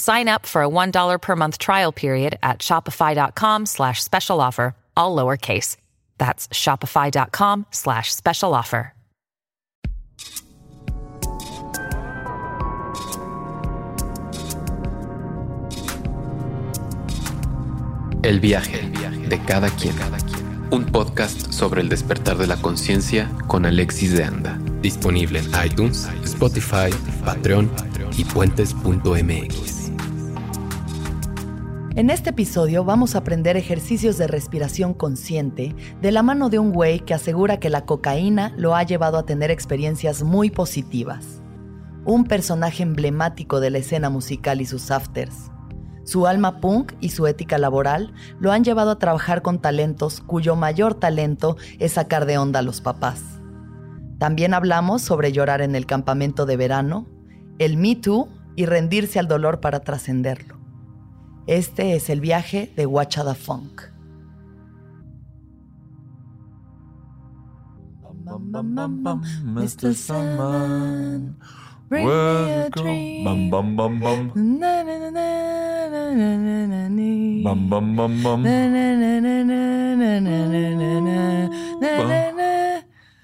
Sign up for a $1 per month trial period at shopify.com slash special offer, all lowercase. That's shopify.com slash special offer. El viaje de cada quien. Un podcast sobre el despertar de la conciencia con Alexis de Anda. Disponible en iTunes, Spotify, Patreon y puentes.mx. En este episodio vamos a aprender ejercicios de respiración consciente de la mano de un güey que asegura que la cocaína lo ha llevado a tener experiencias muy positivas. Un personaje emblemático de la escena musical y sus afters. Su alma punk y su ética laboral lo han llevado a trabajar con talentos cuyo mayor talento es sacar de onda a los papás. También hablamos sobre llorar en el campamento de verano, el Me Too y rendirse al dolor para trascenderlo. Este es el viaje de Wachada Funk. Mr. Sandman, bring me a dream. Bum bum bum bum. Na, na, na, na, na, na, na, na, na. Bum bum bum bum. Na, na, na, na, na, na, na, na, na, na. Na, na, na.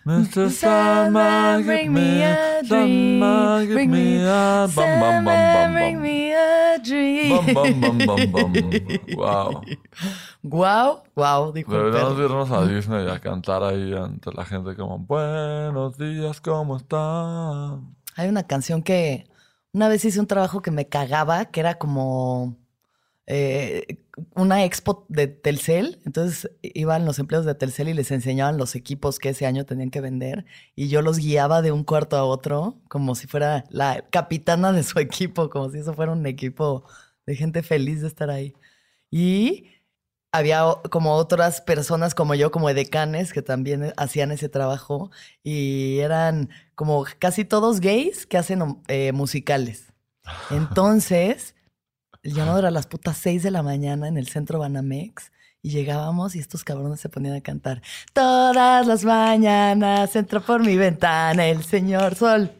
Mr. Sandman, give me a give Bring me a bum bum bum Sandman, bum bring me a dream. Bum bum bum bum bum. Wow. Dijo el Deberíamos irnos a Disney a cantar ahí ante la gente como Buenos días, ¿cómo están? Hay una canción que una vez hice un trabajo que me cagaba, que era como eh, una expo de Telcel. Entonces iban los empleados de Telcel y les enseñaban los equipos que ese año tenían que vender. Y yo los guiaba de un cuarto a otro, como si fuera la capitana de su equipo, como si eso fuera un equipo de gente feliz de estar ahí. Y había como otras personas como yo, como edecanes, que también hacían ese trabajo y eran como casi todos gays que hacen eh, musicales. Entonces, el llamado era a las putas 6 de la mañana en el centro Banamex y llegábamos y estos cabrones se ponían a cantar. Todas las mañanas entra por mi ventana el señor sol.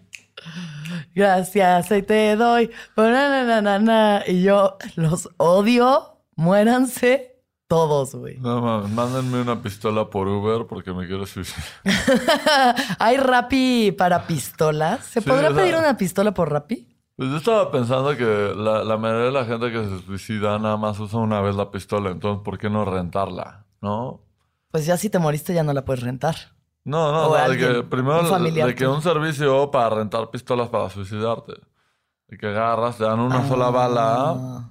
Gracias, ahí te doy. Na, na, na, na, na. Y yo los odio, muéranse todos, güey. No mames, mándenme una pistola por Uber porque me quiero suicidar. ¿Hay Rappi para pistolas? ¿Se Sí, podrá pedir una pistola por Rappi? Pues yo estaba pensando que la, la mayoría de la gente que se suicida nada más usa una vez la pistola, entonces ¿por qué no rentarla? ¿No? Pues ya si te moriste ya no la puedes rentar. No, no, de que primero de que un servicio para rentar pistolas para suicidarte. De que agarras, te dan una sola bala, Ah,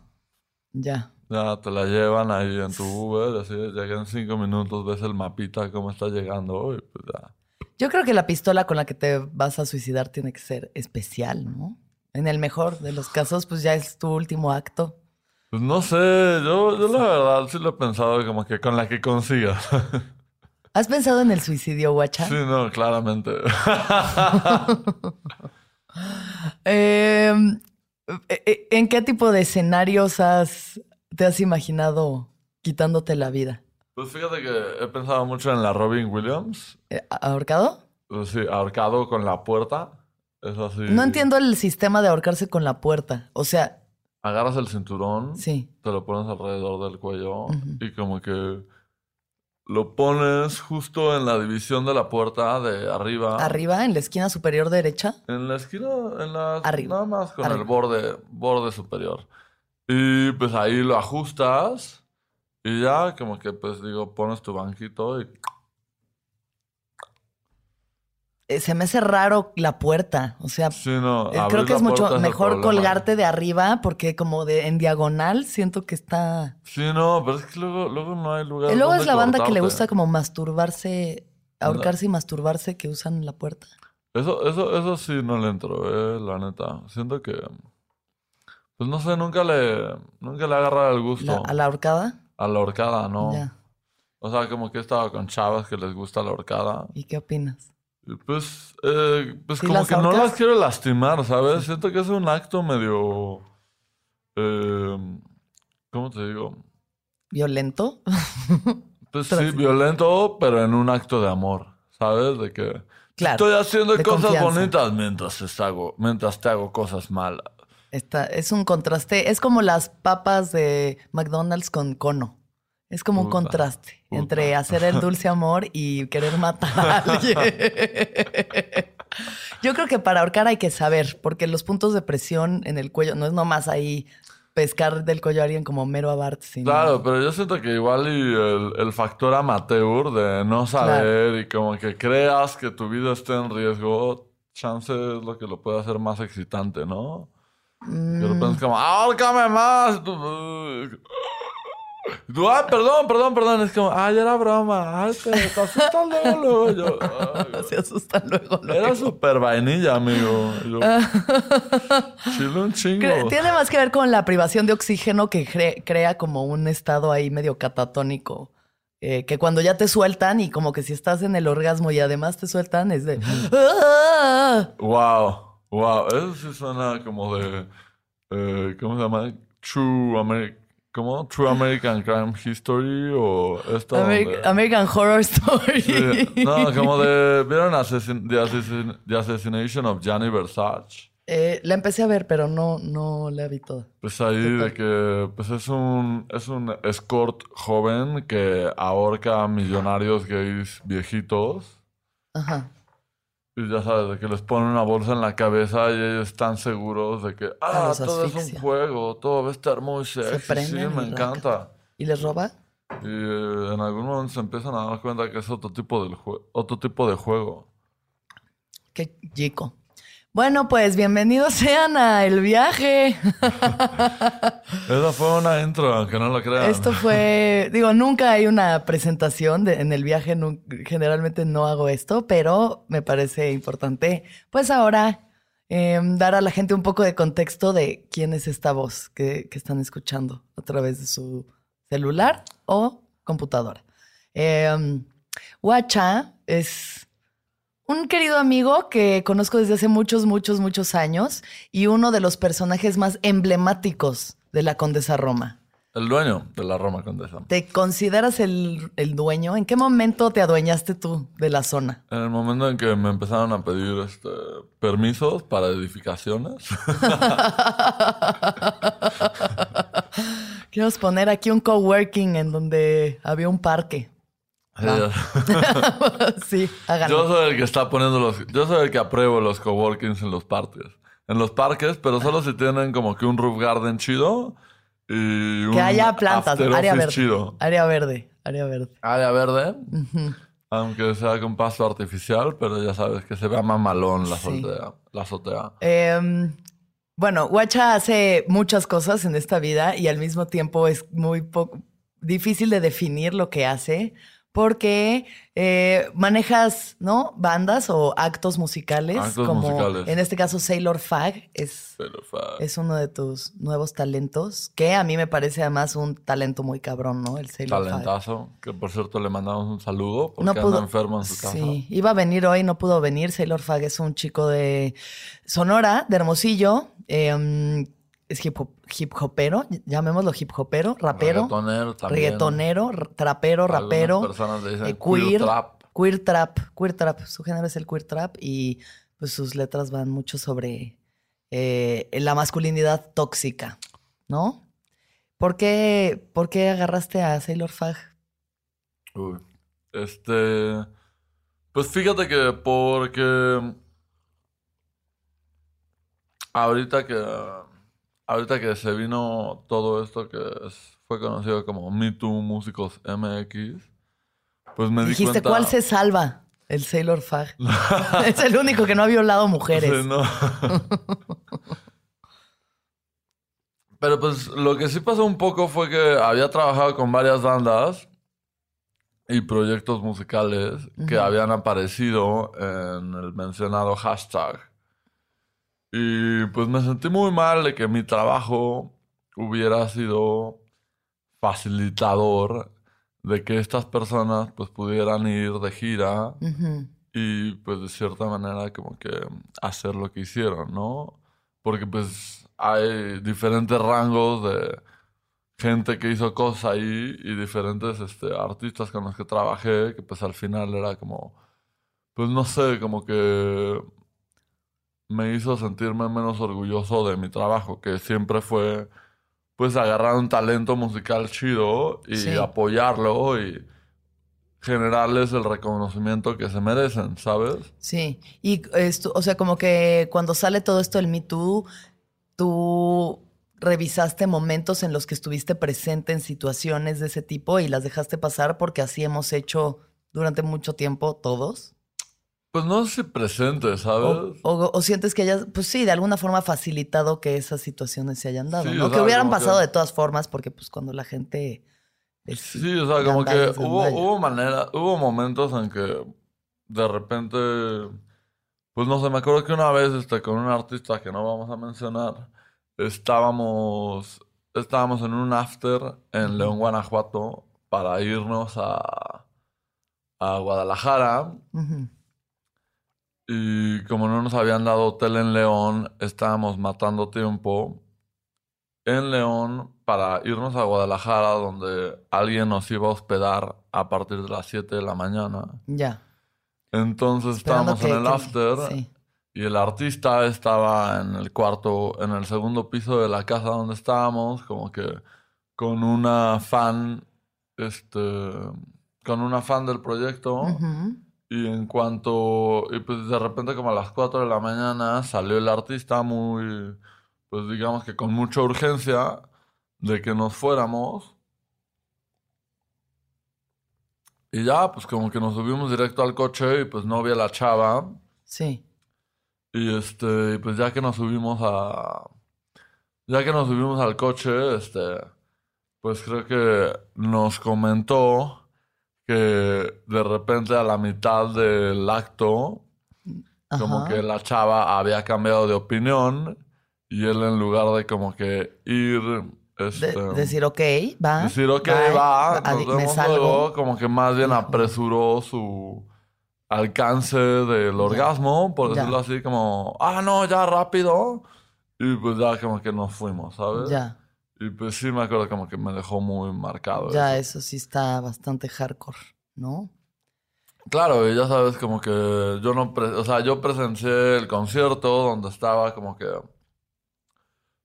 Ya. ya te la llevan ahí en tu Uber, así llega en cinco minutos, ves el mapita cómo está llegando, y pues ya. Yo creo que la pistola con la que te vas a suicidar tiene que ser especial, ¿no? En el mejor de los casos, pues ya es tu último acto. Pues no sé, yo, yo la verdad sí lo he pensado como que con la que consigas. ¿Has pensado en el suicidio, guacha? sí, no, claramente. Eh, eh, ¿En qué tipo de escenarios has, te has imaginado quitándote la vida? Pues fíjate que he pensado mucho en la Robin Williams. Eh, ¿Ahorcado? Pues sí, ahorcado con la puerta Es así. No entiendo el sistema de ahorcarse con la puerta. O sea, Agarras el cinturón, sí. te lo pones alrededor del cuello y como que lo pones justo en la división de la puerta de arriba. Arriba, en la esquina superior derecha. En la esquina, en la... Arriba. Nada más con Arriba. el borde, borde superior. Y pues ahí lo ajustas y ya como que pues digo, pones tu banquito y... Eh, se me hace raro la puerta. O sea, Sí, no, eh, creo que es mucho mejor colgarte de arriba porque como de en diagonal siento que está... Sí, no, pero es que luego, luego no hay lugar Y luego es la banda que le gusta como masturbarse, ahorcarse y masturbarse que usan la puerta. Eso, eso, eso sí no le entro, eh, la neta. Siento que... Pues no sé, nunca le, nunca le agarra el gusto La- a la ahorcada. a la horcada, ¿no? Ya. O sea, como que he estado con chavas que les gusta la horcada. ¿Y qué opinas? Pues, eh, pues ¿Sí como que no las quiero lastimar, ¿sabes? Siento que es un acto medio... eh, ¿Cómo te digo? ¿Violento? Pues Pero sí, violento, pero en un acto de amor, ¿sabes? De que Claro, estoy haciendo cosas confianza. bonitas mientras te, hago, mientras te hago cosas malas. Está, es un contraste. Es como las papas de McDonald's con cono. Es como un contraste entre hacer el dulce amor y querer matar a alguien. Yo creo que para ahorcar hay que saber, porque los puntos de presión en el cuello no es nomás ahí pescar del cuello a alguien como mero abart, sino Claro, pero yo siento que igual y el, el factor amateur de no saber y como que creas que tu vida está en riesgo, chance es lo que lo puede hacer más excitante, ¿no? Que Mm. repente es como, ahórcame más. Ay, perdón, perdón, perdón. Es como, ay, era broma. Ay, te, te asustas luego, luego. Yo, ay, se asustan luego. luego. era súper vainilla, amigo. Yo, chile un chingo. Tiene más que ver con la privación de oxígeno que cre- crea como un estado ahí medio catatónico. Eh, que cuando ya te sueltan y como que si estás en el orgasmo y además te sueltan es de... ¡Ah! Wow, wow. Eso sí suena como de. eh, ¿Cómo se llama? True American. ¿Cómo? True American Crime History o esta. Ameri- donde- American Horror Story. Sí, No, como de. ¿Vieron Assassin- the, Assassin- The Assassination of Gianni Versace? Eh, la empecé a ver, pero no, no la vi toda. Pues ahí de que pues es un es un escort joven que ahorca a millonarios gays viejitos Ajá. Y ya sabes de que les pone una bolsa en la cabeza y ellos están seguros de que ah los todo es un juego todo va a estar muy sexy sí prenden me encanta ¿Y les roba? y eh, en algún momento se empiezan a dar cuenta que es otro tipo del otro tipo de juego Qué chico. Bueno, pues bienvenidos sean a El Viaje. esa fue una intro aunque no lo crean Esto fue, digo, nunca hay una presentación de- en el viaje, generalmente no hago esto, pero me parece importante, pues ahora, eh, dar a la gente un poco de contexto de quién es esta voz que, que están escuchando a través de su celular o computadora. Eh, Guacha es un querido amigo que conozco desde hace muchos, muchos, muchos años y uno de los personajes más emblemáticos de la Condesa Roma. el dueño de la Roma Condesa ¿Te consideras el, el dueño? ¿En qué momento te adueñaste tú de la zona? En el momento en que me empezaron a pedir este, permisos para edificaciones, Quiero poner aquí un coworking en donde había un parque. sí, yo háganlo. soy el que está poniendo los, yo soy el que apruebo los coworkings en los parques, en los parques, pero solo si tienen como que un roof garden chido y un Que haya plantas, área verde. chido, Área verde, área verde. área verde, aunque sea con pasto artificial, pero ya sabes que se vea mamalón la Sí. azotea, la azotea. Em, bueno, Guacha hace muchas cosas en esta vida y al mismo tiempo es muy difícil de definir lo que hace porque eh, manejas, ¿no? Bandas o actos musicales, Actos como musicales. en este caso Sailor Fag es, Pero fa- es uno de tus nuevos talentos, que a mí me parece además un talento muy cabrón, ¿no? El Sailor Fag. talentazo, que por cierto le mandamos un saludo porque No anda enfermo en su casa. Sí, iba a venir hoy, no pudo venir. Sailor Fag es un chico de Sonora, de Hermosillo. eh, es hip, hop, hip hopero, llamémoslo hip hopero, rapero, Reggaetonero también. reggaetonero, trapero, rapero, personas le dicen eh, queer queer, trap. queer trap, queer trap. Su género es el queer trap y pues sus letras van mucho sobre eh, la masculinidad tóxica, ¿no? ¿Por qué, ¿Por qué agarraste a Sailor Fag? Uy. Este. Pues fíjate que porque. Ahorita que. Ahorita que se vino todo esto que es- fue conocido como Me Too Músicos MX, pues me di Dijiste, cuenta. ¿cuál se salva? El Sailor Fag. es el único que no ha violado mujeres. Sí, no. Pero pues lo que sí pasó un poco fue que había trabajado con varias bandas y proyectos musicales que habían aparecido en el mencionado hashtag. Y pues me sentí muy mal de que mi trabajo hubiera sido facilitador de que estas personas pues pudieran ir de gira y pues de cierta manera como que hacer lo que hicieron, ¿no? Porque pues hay diferentes rangos de gente que hizo cosas ahí y diferentes este, artistas con los que trabajé que pues al final era como, pues no sé, como que me hizo sentirme menos orgulloso de mi trabajo, que siempre fue pues agarrar un talento musical chido y Sí. apoyarlo y generarles el reconocimiento que se merecen, ¿sabes? Sí, y esto, o sea, como que cuando sale todo esto del Me Too, tú revisaste momentos en los que estuviste presente en situaciones de ese tipo y las dejaste pasar porque así hemos hecho durante mucho tiempo todos. Pues no sé si presente, ¿sabes? O, o- o sientes que hayas, pues sí, de alguna forma facilitado que esas situaciones se hayan dado, Sí, ¿no? o que hubieran que- pasado de todas formas, porque pues cuando la gente... es Sí, o sea, como que hubo, hubo manera, hubo momentos en que de repente, pues no sé, me acuerdo que una vez este, con un artista que no vamos a mencionar, estábamos, estábamos en un after en León, Guanajuato, para irnos a, a Guadalajara. Y como no nos habían dado hotel en León, estábamos matando tiempo en León para irnos a Guadalajara, donde alguien nos iba a hospedar a partir de las 7 de la mañana. Ya. Entonces Esperando estábamos en el que- after sí. y el artista estaba en el cuarto, en el segundo piso de la casa donde estábamos, como que con una fan, este, con una fan del proyecto. Y en cuanto, y pues de repente como a las 4 de la mañana salió el artista muy, pues digamos que con mucha urgencia de que nos fuéramos. Y ya, pues como que nos subimos directo al coche y pues no vi a la chava. Sí. Y este, pues ya que nos subimos a, ya que nos subimos al coche, este, pues creo que nos comentó que de repente a la mitad del acto, como que la chava había cambiado de opinión y él en lugar de como que ir, De- este, decir, ok, va. decir, ok, bye, va, nos adi- me vemos salgo. luego, como que más bien apresuró su alcance del orgasmo, por Ya. decirlo así, como, ah, no, ya rápido. Y pues ya como que nos fuimos, ¿sabes? Ya, Y pues sí me acuerdo como que me dejó muy marcado ya, eso. eso sí está bastante hardcore, ¿no? Claro, y ya sabes como que yo no, o sea, yo presencié el concierto donde estaba como que,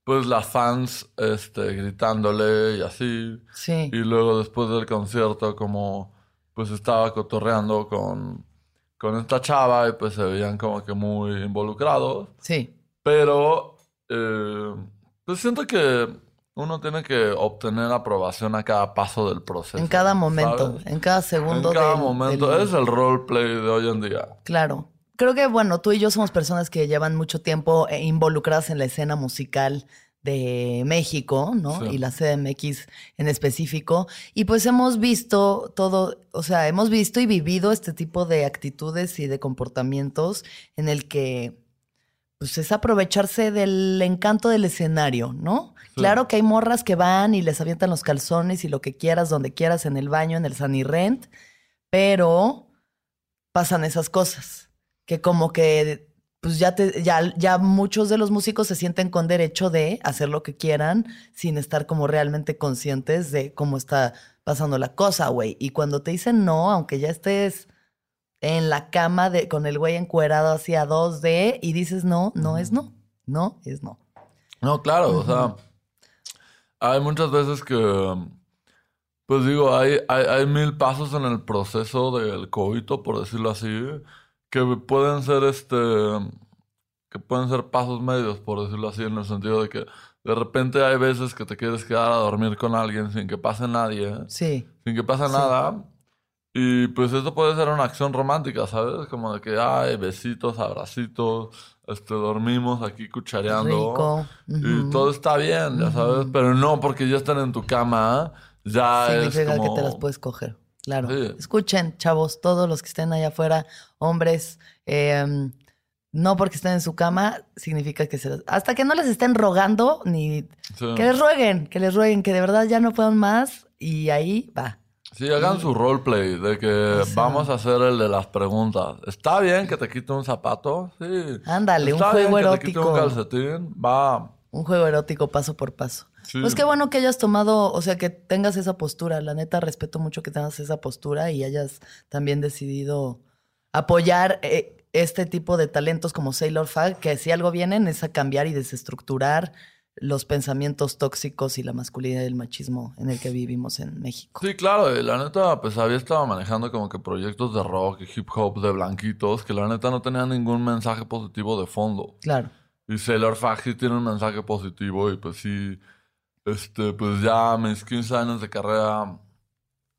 pues las fans, este, gritándole y así. Sí. Y luego después del concierto, como pues estaba cotorreando con, con esta chava y pues se veían como que muy involucrados. Sí. Pero eh, pues siento que uno tiene que obtener aprobación a cada paso del proceso. En cada momento, ¿sabes? en cada segundo. En cada del- momento. del- Es el roleplay de hoy en día. Claro. Creo que, bueno, tú y yo somos personas que llevan mucho tiempo eh, involucradas en la escena musical de México, ¿no? Sí. Y la CDMX en específico. Y pues hemos visto todo, o sea, hemos visto y vivido este tipo de actitudes y de comportamientos en el que, pues es aprovecharse del encanto del escenario, ¿no? Claro que hay morras que van y les avientan los calzones y lo que quieras, donde quieras, en el baño, en el Sunny Rent, pero pasan esas cosas. Que como que pues ya te, ya, ya muchos de los músicos se sienten con derecho de hacer lo que quieran sin estar como realmente conscientes de cómo está pasando la cosa, güey. Y cuando te dicen no, aunque ya estés en la cama de, con el güey encuerado hacia 2D y dices no, no es no. No es no. No, claro, o sea, hay muchas veces que, pues digo, hay, hay, hay mil pasos en el proceso del coito, por decirlo así, que pueden ser este, que pueden ser pasos medios, por decirlo así, en el sentido de que de repente hay veces que te quieres quedar a dormir con alguien sin que pase nadie, Sí. sin que pase nada. Y pues eso puede ser una acción romántica, ¿sabes? Como de que, ay, besitos, abracitos, este, dormimos aquí cuchareando. Y todo está bien, ya sabes. Pero no porque ya están en tu cama, ya es Significa como... que te las puedes coger. Claro. Sí. Escuchen, chavos, todos los que estén allá afuera, hombres, eh, no porque estén en su cama, significa que se las... Hasta que no les estén rogando, ni... Sí. Que les rueguen, que les rueguen, que de verdad ya no puedan más, y ahí va. Sí, hagan su roleplay de que O sea- vamos a hacer el de las preguntas. ¿Está bien que te quite un zapato? Sí. Ándale, un ¿Está bien juego que te quite un erótico. calcetín? Va. Un juego erótico paso por paso. Sí. Pues qué bueno que hayas tomado, o sea, que tengas esa postura. La neta, respeto mucho que tengas esa postura y hayas también decidido apoyar eh, este tipo de talentos como Sailor Fag, que si algo vienen es a cambiar y desestructurar los pensamientos tóxicos y la masculinidad y el machismo en el que vivimos en México. Sí, claro, y la neta, pues había estado manejando como que proyectos de rock y hip hop de blanquitos que la neta no tenían ningún mensaje positivo de fondo. Claro. Y Sailor Fag sí tiene un mensaje positivo y pues sí, este, pues ya mis 15 años de carrera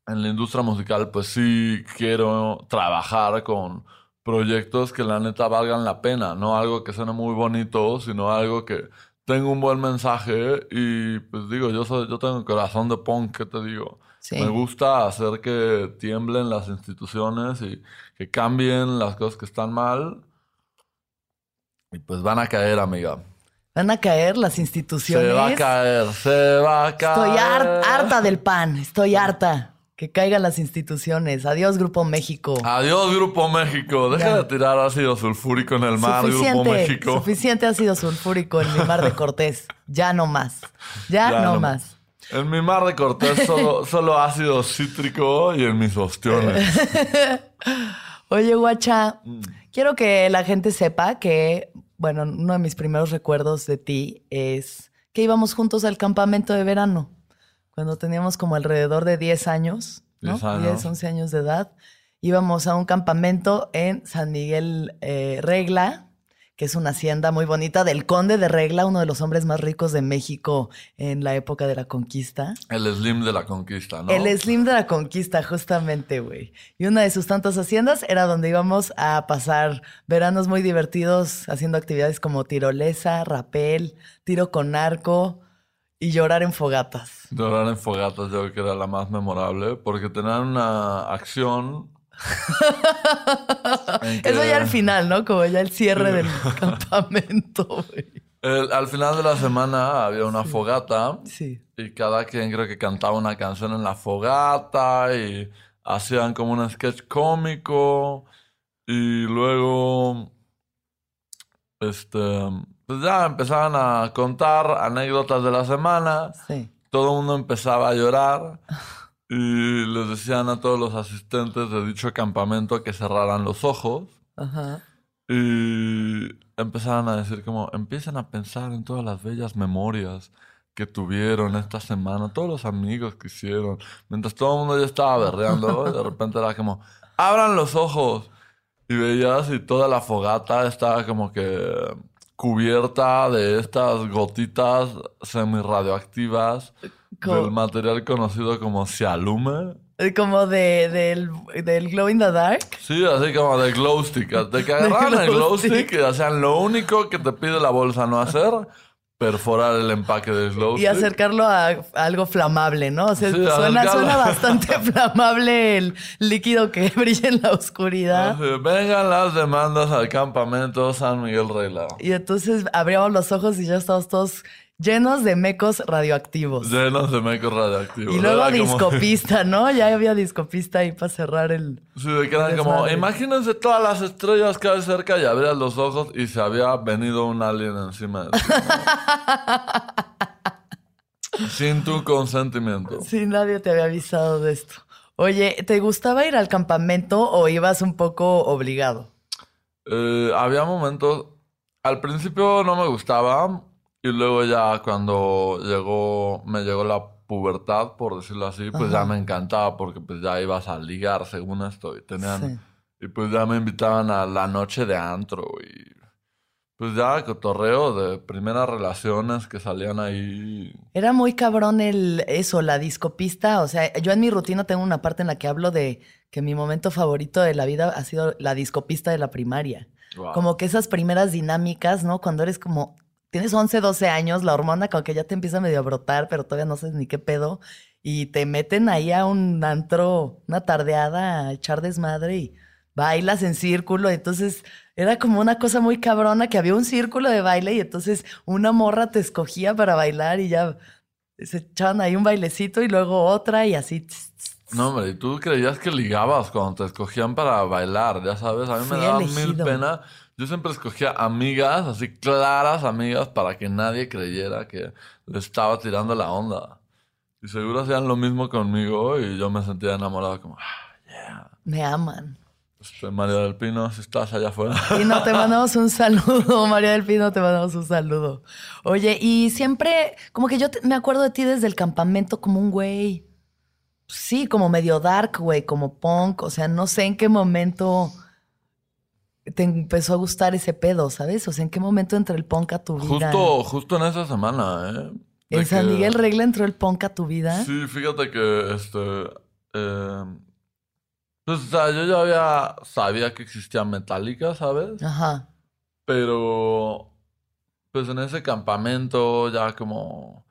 en la industria musical, pues sí quiero trabajar con proyectos que la neta valgan la pena, no algo que suene muy bonito, sino algo que tenga un buen mensaje y pues digo, yo soy, yo tengo corazón de punk, ¿qué te digo? Sí. Me gusta hacer que tiemblen las instituciones y que cambien las cosas que están mal. Y pues van a caer, amiga. Van a caer las instituciones. Se va a caer, se va a caer. Estoy har- harta del pan, estoy harta. Que caigan las instituciones. Adiós, Grupo México. Adiós, Grupo México. Deja Ya. de tirar ácido sulfúrico en el mar, Grupo suficiente, México. suficiente ácido sulfúrico en mi mar de Cortés. Ya no más. Ya, Ya no, no más. En mi mar de Cortés solo, solo ácido cítrico y en mis ostiones. Oye, guacha, Mm. quiero que la gente sepa que, bueno, uno de mis primeros recuerdos de ti es que íbamos juntos al campamento de verano, cuando teníamos como alrededor de 10 años, ¿no? 10 años. 10, 11 años de edad. Íbamos a un campamento en San Miguel eh, Regla, que es una hacienda muy bonita del conde de Regla, uno de los hombres más ricos de México en la época de la conquista. El slim de la conquista, ¿no? El Slim de la Conquista, justamente, güey. Y una de sus tantas haciendas era donde íbamos a pasar veranos muy divertidos haciendo actividades como tirolesa, rapel, tiro con arco y llorar en fogatas. Llorar en fogatas yo creo que era la más memorable porque tenían una acción. que- Eso ya al final, ¿no? Como ya el cierre del campamento, güey. el- al final de la semana había una fogata Sí. y cada quien creo que cantaba una canción en la fogata y hacían como un sketch cómico y luego este pues ya empezaban a contar anécdotas de la semana. Sí. todo el mundo empezaba a llorar. Y les decían a todos los asistentes de dicho campamento que cerraran los ojos. Ajá. y empezaban a decir como empiecen a pensar en todas las bellas memorias que tuvieron esta semana, todos los amigos que hicieron, mientras todo el mundo ya estaba berreando, de repente era como abran los ojos y veías y toda la fogata estaba como que cubierta de estas gotitas semi-radioactivas Co- del material conocido como cialume. Eh, Como de, del, del Glow in the Dark. Sí, así como de glow stick. De que agarraban el glow stick y hacían lo único que te pide la bolsa no hacer, perforar el empaque del glow Y acercarlo a, a algo flamable, ¿no? O sea, Sí, suena, bastante flamable el líquido que brilla en la oscuridad. Vengan las demandas al campamento San Miguel Regla. Y entonces abríamos los ojos y ya estábamos todos llenos de mecos radioactivos. Llenos de mecos radioactivos. Y luego como- discopista, ¿no? Ya había discopista ahí para cerrar el... Sí, de que eran como, imagínense todas las estrellas que hay cerca y abrías los ojos y se había venido un alien encima de ti. ¿no? Sin tu consentimiento. Sí, nadie te había avisado de esto. Oye, ¿te gustaba ir al campamento o ibas un poco obligado? Eh, había momentos, al principio no me gustaba y luego ya cuando llegó, me llegó la pubertad, por decirlo así, pues ya me encantaba porque pues ya ibas a ligar según esto y tenían, Sí. y pues ya me invitaban a la noche de antro y pues ya cotorreo de primeras relaciones que salían ahí. Era muy cabrón el eso, la discopista. O sea, yo en mi rutina tengo una parte en la que hablo de que mi momento favorito de la vida ha sido la discopista de la primaria. Wow. Como que esas primeras dinámicas, ¿no? Cuando eres como, tienes 11, 12 años, la hormona como que ya te empieza medio a brotar, pero todavía no sabes ni qué pedo. Y te meten ahí a un antro, una tardeada, a echar desmadre y bailas en círculo. Entonces era como una cosa muy cabrona que había un círculo de baile y entonces una morra te escogía para bailar y ya se echaban ahí un bailecito y luego otra y así. No, hombre, y tú creías que ligabas cuando te escogían para bailar, ya sabes, a mí me daba mil elegido. pena. Yo siempre escogía amigas, así claras amigas, para que nadie creyera que le estaba tirando la onda. Y seguro hacían lo mismo conmigo y yo me sentía enamorado como, ah, yeah. Me aman. Este, María del Pino, si estás allá afuera. Y no, te mandamos un saludo, María del Pino, te mandamos un saludo. Oye, y siempre, como que yo te- me acuerdo de ti desde el campamento como un güey, sí, como medio dark, güey, como punk, o sea, no sé en qué momento te empezó a gustar ese pedo, ¿sabes? O sea, en qué momento entró el punk a tu vida. Justo, justo en esa semana, ¿eh? De En San que- Miguel Regla entró el punk a tu vida. Sí, fíjate que este. eh, pues, o sea, yo ya había. Sabía que existía Metallica, ¿sabes? Ajá. Pero. Pues en ese campamento ya como.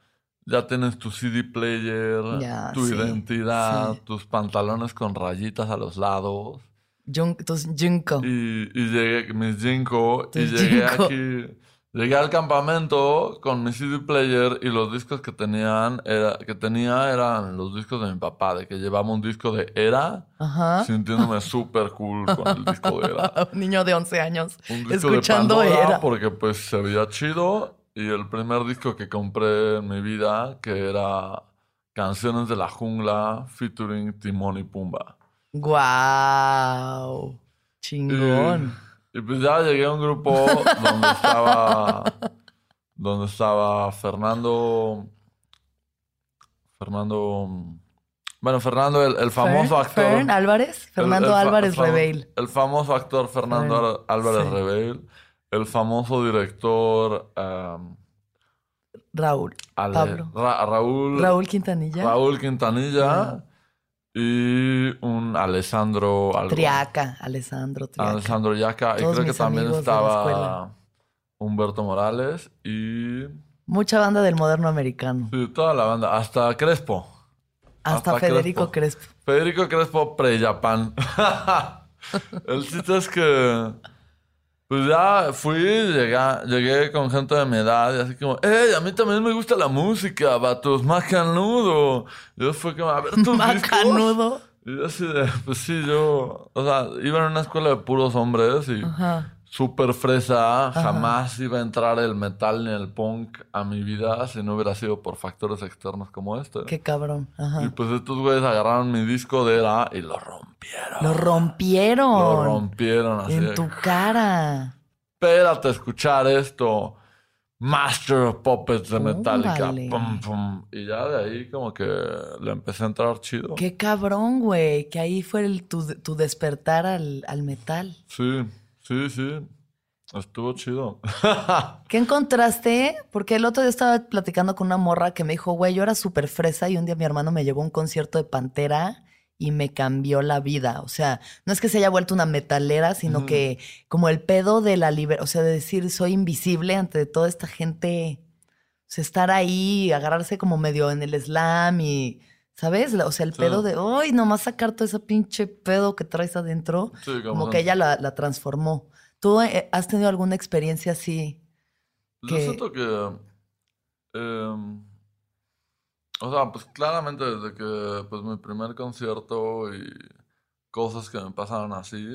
Ya tienes tu CD player, Ya, tu sí, identidad, sí. tus pantalones con rayitas a los lados. Jun- Junko. Y, y llegué, mis Jinko, y llegué aquí, llegué al campamento con mi CD player y los discos que tenían, era, que tenía eran los discos de mi papá, de que llevaba un disco de Era, Ajá. sintiéndome súper cool con el disco de Era. Un niño de 11 años Un disco escuchando de Pandora era. porque pues se veía chido y el primer disco que compré en mi vida, que era Canciones de la Jungla featuring Timón y Pumba. Guau. Chingón. Y, y pues ya llegué a un grupo donde estaba donde estaba Fernando Fernando bueno Fernando el, el famoso Fern- actor Fern Álvarez, Fernando el Álvarez Reveil. el famoso actor Fernando Fern, Ar- Álvarez sí. Reveil el famoso director um, Raúl. Ale- Pablo. Ra- Raúl Raúl Quintanilla. Raúl Quintanilla y un Alessandro algo. Triaca, Alessandro Triaca. Alessandro Yaca. Y creo que también estaba. Humberto Morales y Mucha banda del moderno americano. sí, toda la banda. Hasta Crespo. Hasta, hasta Federico Crespo. Federico Crespo pre-Japan. El chiste es que pues ya fui, llegué, llegué con gente de mi edad y así como, ¡Ey, a mí también me gusta la música, vatos! ¡Macanudo! Yo fue como, a ver tus discos. Macanudo. Y yo así de, pues sí, yo, o sea, iba en una escuela de puros hombres y Ajá. Súper fresa, jamás iba a entrar el metal ni el punk a mi vida si no hubiera sido por factores externos como este. Qué cabrón. Y Ajá. pues estos güeyes agarraron mi disco de era y lo rompieron. Lo rompieron. Lo rompieron así. En tu cara. Espérate a escuchar esto. Master of Puppets de Metallica. Pum, pum. Y ya de ahí como que le empecé a entrar chido. Qué cabrón, güey. Que ahí fue el, tu, tu despertar al, al metal. Sí, sí, sí. Estuvo chido. ¿Qué encontraste? Porque el otro día estaba platicando con una morra que me dijo, güey, yo era súper fresa y un día mi hermano me llevó a un concierto de Pantera y me cambió la vida. O sea, no es que se haya vuelto una metalera, sino que como el pedo de la libertad, o sea, de decir soy invisible ante toda esta gente, o sea, estar ahí, agarrarse como medio en el slam y, ¿sabes? O sea, el Sí. pedo de, ay, nomás sacar todo ese pinche pedo que traes adentro, Sí, como que ella la, la transformó. ¿Tú eh, has tenido alguna experiencia así? Yo que- siento que. em, o sea, pues claramente desde que pues mi primer concierto y cosas que me pasaron así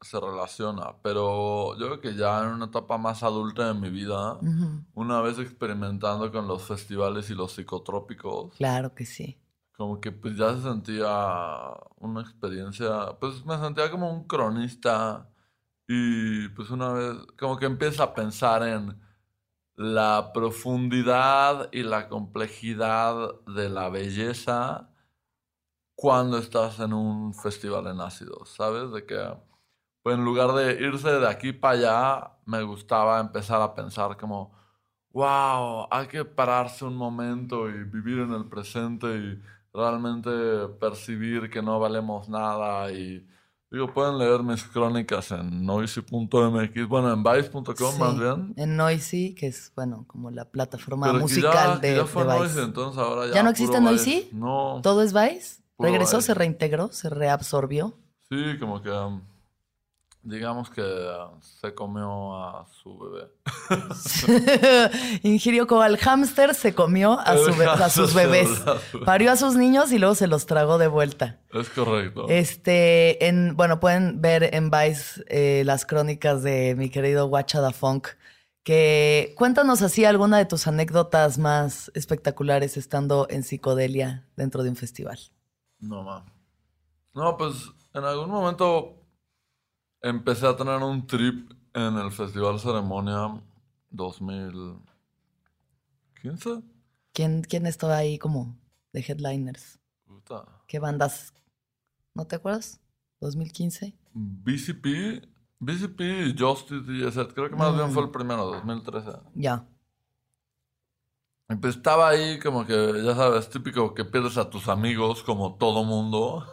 se relaciona. Pero yo creo que ya en una etapa más adulta de mi vida, una vez experimentando con los festivales y los psicotrópicos, Claro que sí. Como que pues ya se sentía una experiencia, pues me sentía como un cronista y pues una vez, como que empieza a pensar en la profundidad y la complejidad de la belleza cuando estás en un festival en ácido, ¿sabes? De que pues en lugar de irse de aquí para allá, me gustaba empezar a pensar como, wow, hay que pararse un momento y vivir en el presente y realmente percibir que no valemos nada y Digo, pueden leer mis crónicas en noisy.mx, bueno, en vice.com más bien. En Noisy, que es, bueno, como la plataforma musical de, ya fue Vice. Noisy, entonces ahora ya. ¿Ya no existe Noisy? Vice. No. ¿Todo es Vice? Puro ¿Regresó, Vice. se reintegró, se reabsorbió? Sí, como que. um, digamos que se comió a su bebé. Ingirió como el hámster, se comió a, El su be- a sus bebés. Parió a sus niños y luego se los tragó de vuelta. Es correcto. Este, en, bueno, pueden ver en Vice eh, las crónicas de mi querido Guachada Funk. Que cuéntanos así alguna de tus anécdotas más espectaculares estando en psicodelia dentro de un festival. No, ma. No, pues en algún momento empecé a tener un trip en el Festival Ceremonia 2015. ¿Quién, quién estaba ahí como de headliners? Puta. ¿Qué bandas? ¿No te acuerdas? ¿2015? BCP, BCP y Justice Set, creo que más bien fue el primero, 2013. Ya. Y pues estaba ahí como que, ya sabes, típico que pierdes a tus amigos como todo mundo.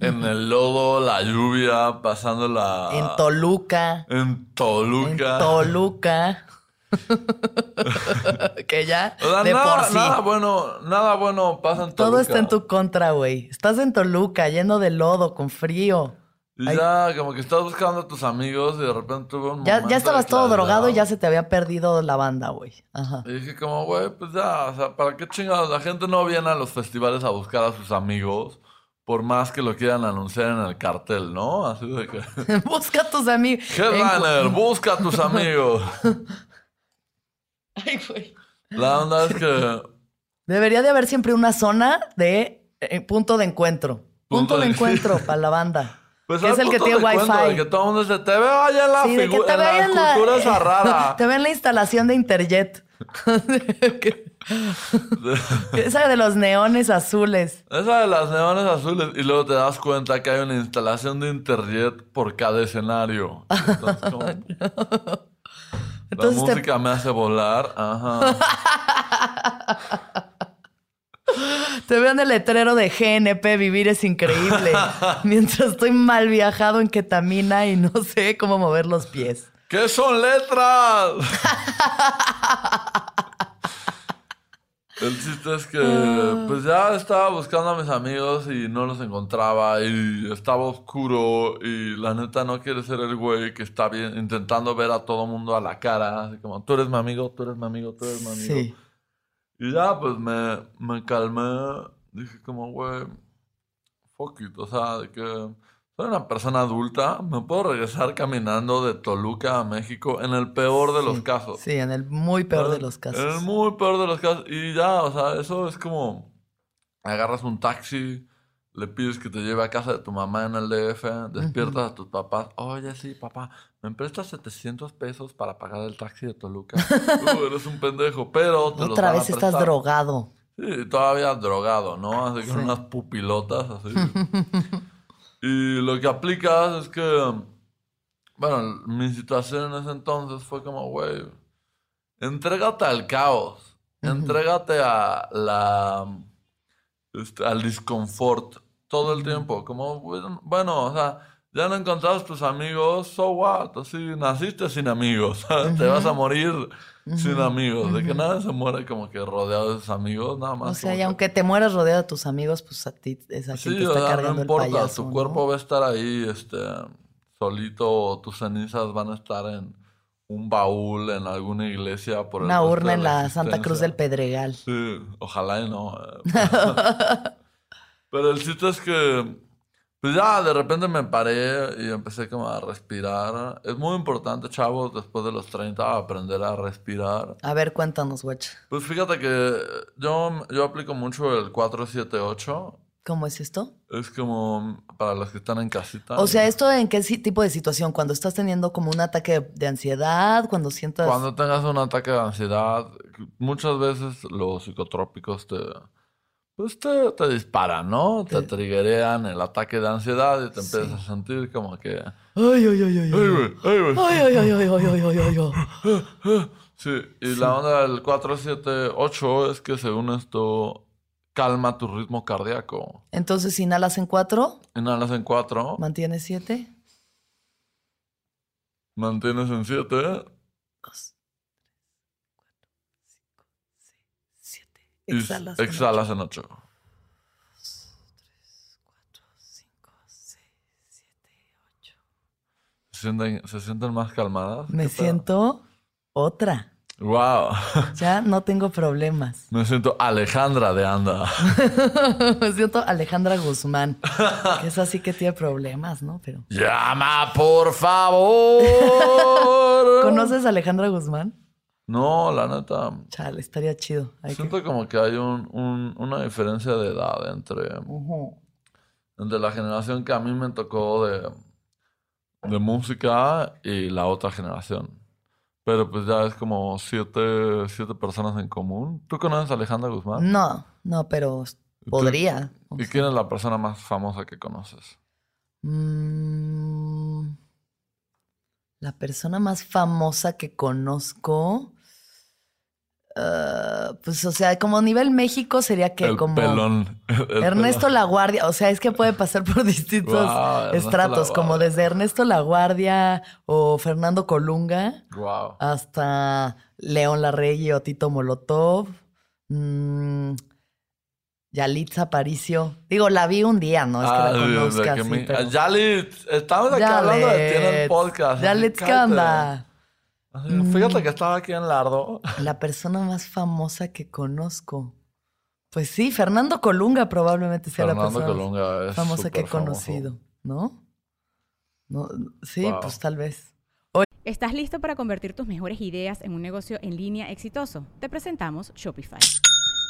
En el lodo, la lluvia, pasando la... En Toluca. En En Toluca. Toluca. que ya, O sea, de nada, por sí. nada bueno, nada bueno pasa en Toluca. Todo está en tu contra, güey. Estás en Toluca, lleno de lodo, con frío. Y Ay. ya, como que estás buscando a tus amigos y de repente tuve un Ya, ya estabas todo drogado y ya se te había perdido la banda, güey. Ajá. Y dije como, güey, pues ya, o sea, ¿para qué chingados? La gente no viene a los festivales a buscar a sus amigos, por más que lo quieran anunciar en el cartel, ¿no? Así de que... Busca a tus amigos. Headliner, busca a tus amigos. Ay, güey. La onda es que... Debería de haber siempre una zona de eh, punto de encuentro. Punto, Punto de de- encuentro para la banda. Pues que es el que tiene de wifi. que todo el mundo dice, te veo allá en la, Sí, de que figu- te en la escultura esa rara. te ven la instalación de Interjet. Esa de los neones azules. Esa de las neones azules. Y luego te das cuenta que hay una instalación de internet por cada escenario. Entonces, como, Entonces la te- música me hace volar. Ajá. Te veo en el letrero de GNP, vivir es increíble. Mientras estoy mal viajado en ketamina y no sé cómo mover los pies. ¿Qué son letras? El chiste es que pues ya estaba buscando a mis amigos y no los encontraba y estaba oscuro y la neta no quiere ser el güey que está bien intentando ver a todo mundo a la cara, así como tú eres mi amigo, tú eres mi amigo, tú eres mi amigo. Sí. Y ya, pues me, me calmé. Dije como, güey, fuck it. O sea, de que soy una persona adulta. Me puedo regresar caminando de Toluca a México en el peor de los Sí, casos. Sí, en el muy peor de los En el casos. muy peor de los casos. Y ya, o sea, eso es como... Agarras un taxi, le pides que te lleve a casa de tu mamá en el DF, despiertas a tus papás. Oye, sí, papá, ¿me prestas 700 pesos para pagar el taxi de Toluca? Tú eres un pendejo, pero te los Otra van a vez estás drogado. Sí, todavía drogado, ¿no? Así con unas pupilotas, así. y lo que aplicas es que, bueno, mi situación en ese entonces fue como, güey, entrégate al caos, entrégate a la, este, al disconfort todo el tiempo, como, bueno, bueno, o sea, ya no encontraste tus amigos, so what, así, naciste sin amigos, te vas a morir sin amigos, de que nadie se muere como que rodeado de sus amigos, nada más. O sea, y que- aunque te mueras rodeado de tus amigos, pues a ti es a quien Sí, te está cargando no el importa, payaso. tu ¿no? cuerpo va a estar ahí, este, solito, o tus cenizas van a estar en un baúl en alguna iglesia por Una urna en la Santa Cruz del Pedregal. Sí, ojalá y no. eh. Pero el chiste es que, Pues ya de repente me paré y empecé como a respirar. Es muy importante, chavos, después de los 30, aprender a respirar. A ver, cuéntanos, guacha. Pues fíjate que yo, yo aplico mucho el 478. ¿Cómo es esto? Es como para los que están en casita. O sea, ¿esto en qué tipo de situación? Cuando estás teniendo como un ataque de ansiedad, cuando sientas... Cuando tengas un ataque de ansiedad, muchas veces los psicotrópicos te, pues te, te disparan, ¿no? Te Te- triggerean el ataque de ansiedad y te Sí. empiezas a sentir como que... Ay, ay, ay, ay, ¡Ay, güey! ¡Ay, güey! Ay, ay, ay, ay, ay, ay, ay, ay. Sí, y la onda del 478 es que según esto calma tu ritmo cardíaco. Entonces, inhalas en cuatro, Inhalas en 4, mantienes siete. mantienes en 7 Dos, siete. y Exhalas. en exhalas en 8. ocho, cuatro, cinco, seis, siete, ocho. ¿Se sienten, se sienten más calmadas? Me siento otra. ¡Wow! Ya no tengo problemas. Me siento Alejandra de Anda. Me siento Alejandra Guzmán. Que es así que tiene problemas, ¿no? Pero. ¡Llama, por favor! ¿Conoces a Alejandra Guzmán? No, la neta. Chale, estaría chido. Hay que- Siento como que hay un, un- una diferencia de edad entre, entre la generación que a mí me tocó de, de música y la otra generación. Pero pues ya es como siete, siete personas en común. ¿Tú conoces a Alejandra Guzmán? No, no, pero podría. ¿Y quién es la persona más famosa que conoces? Mm, la persona más famosa que conozco. Ah, pues, o sea, como nivel México sería que el como. pelón. El Ernesto pelón. Laguardia, o sea, es que puede pasar por distintos estratos, como desde Ernesto Laguardia o Fernando Colunga Wow. hasta León Larregui o Tito Molotov, mm, Yalitza Aparicio. Digo, la vi un día, no es que Ah, la de conozca que así, me- pero- Ah, Yalitz, estamos aquí hablando de ti en el podcast. así, Yalitz, ¿qué onda? Fíjate que estaba aquí en Lardo. La persona más famosa que conozco. Pues sí, Fernando Colunga probablemente sea la Fernando persona Colunga es famosa que he conocido, ¿no? No, sí, Wow. pues tal vez. ¿Estás listo para convertir tus mejores ideas en un negocio en línea exitoso? Te presentamos Shopify.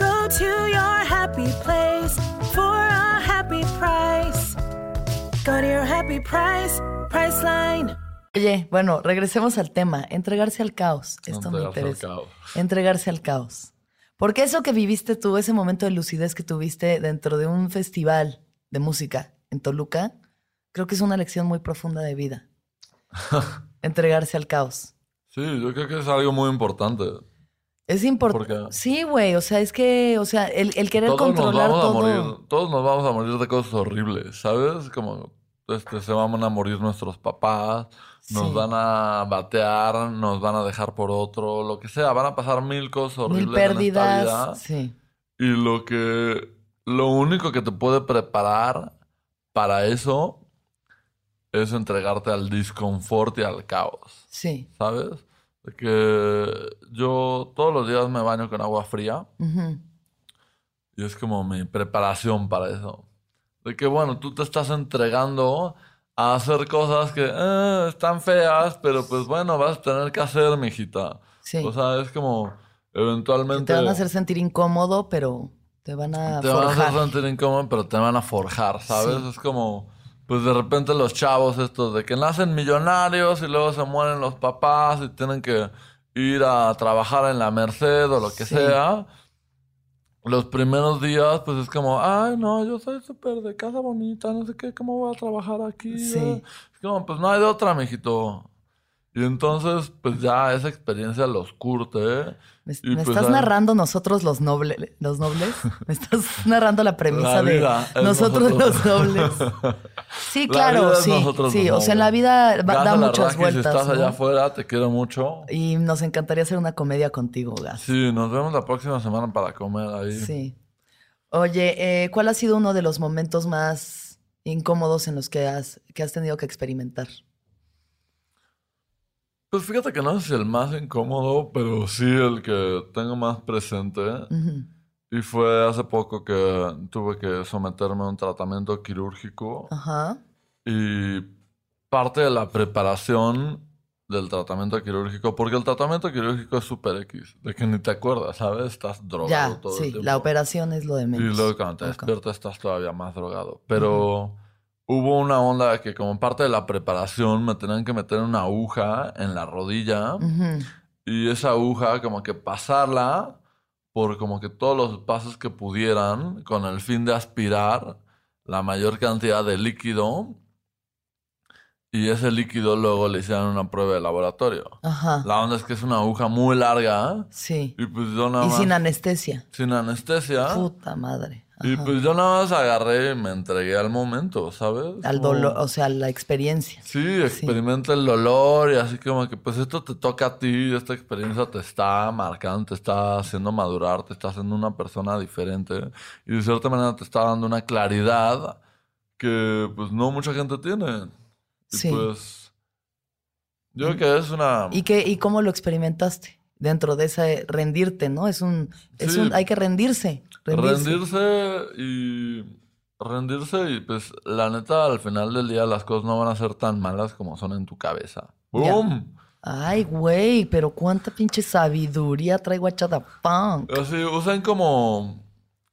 Go to your happy place for a happy price. Go to your happy price, Priceline. Oye, bueno, regresemos al tema. Entregarse al caos. Esto me Entregarse al interesa. caos. Entregarse al caos. Porque eso que viviste tú, ese momento de lucidez que tuviste dentro de un festival de música en Toluca, creo que es una lección muy profunda de vida. Entregarse al caos. Sí, yo creo que es algo muy importante. Es ¿Por importante. Sí, güey. O sea, es que, o sea, el, el querer Todos nos controlar vamos todo. a morir, todos nos vamos a morir de cosas horribles, ¿sabes? Como este, se van a morir nuestros papás, nos Sí. van a batear, nos van a dejar por otro, lo que sea, van a pasar mil cosas horribles Mil en esta pérdidas. vida. Sí. Y lo que, lo único que te puede preparar para eso es entregarte al disconfort y al caos, Sí. ¿sabes? De que yo todos los días me baño con agua fría y es como mi preparación para eso. De que, bueno, tú te estás entregando a hacer cosas que eh, están feas, pero pues bueno, vas a tener que hacer, mijita. Sí. O sea, es como eventualmente... te van a hacer sentir incómodo, pero te van a Te van a hacer sentir incómodo, pero te van a forjar, ¿sabes? Sí. Es como, pues de repente los chavos estos de que nacen millonarios y luego se mueren los papás y tienen que ir a trabajar en la Merced o lo que Sí. sea. Los primeros días, pues es como, ay, no, yo soy súper de casa bonita, no sé qué, ¿cómo voy a trabajar aquí? Sí. Es como, pues no hay de otra, mijito. Y entonces, pues ya esa experiencia los curte. ¿Me, pues, estás narrando nosotros los nobles? ¿Los nobles? ¿Me estás narrando la premisa La de nosotros, nosotros. los nobles? Sí, La claro, sí. Sí, o sea, en la vida da muchas vueltas. Si estás allá afuera, te quiero mucho. Y nos encantaría hacer una comedia contigo, Gas. Sí, nos vemos la próxima semana para comer ahí. Sí. Oye, eh, ¿cuál ha sido uno de los momentos más incómodos en los que has, que has tenido que experimentar? Pues fíjate que no si el más incómodo, pero sí el que tengo más presente. Ujú. Y fue hace poco que tuve que someterme a un tratamiento quirúrgico. Ajá. Y parte de la preparación del tratamiento quirúrgico, porque el tratamiento quirúrgico es super X, de que ni te acuerdas, ¿sabes? Estás drogado Ya, todo el sí, tiempo. la operación es lo de Y menos. luego cuando te Ok. despiertas estás todavía más drogado. Pero hubo una onda de que como parte de la preparación me tenían que meter una aguja en la rodilla y esa aguja como que pasarla por como que todos los pasos que pudieran con el fin de aspirar la mayor cantidad de líquido y ese líquido luego le hicieron una prueba de laboratorio. Ajá. La onda es que es una aguja muy larga Sí. y pues yo nada Y sin anestesia. sin anestesia. Puta madre. Y pues yo nada más agarré y me entregué al momento, ¿sabes? Al dolor, o sea, la experiencia. Sí, experimenta el dolor y así como que pues esto te toca a ti, esta experiencia te está marcando, te está haciendo madurar, te está haciendo una persona diferente y de cierta manera te está dando una claridad que pues no mucha gente tiene. Y Sí. pues yo creo que es una... ¿Y qué, y cómo lo experimentaste? Dentro de ese rendirte, ¿no? Es un, es Sí. un, hay que rendirse. Rendirse. rendirse y rendirse y pues la neta al final del día las cosas no van a ser tan malas como son en tu cabeza. ¡Boom! Ay, güey, pero cuánta pinche sabiduría trae Guachada Punk. Así usan como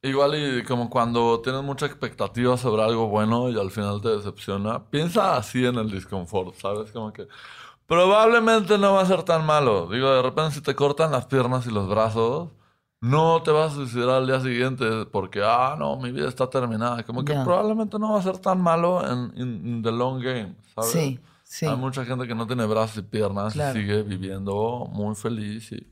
igual y como cuando tienes mucha expectativa sobre algo bueno y al final te decepciona. Piensa así en el disconfort, ¿sabes? Como que probablemente no va a ser tan malo. Digo, de repente si te cortan las piernas y los brazos, no te vas a suicidar al día siguiente porque, ah, no, mi vida está terminada. Como que probablemente no va a ser tan malo en in- in the long game, ¿sabes? Sí, sí. Hay mucha gente que no tiene brazos y piernas Claro. y sigue viviendo muy feliz y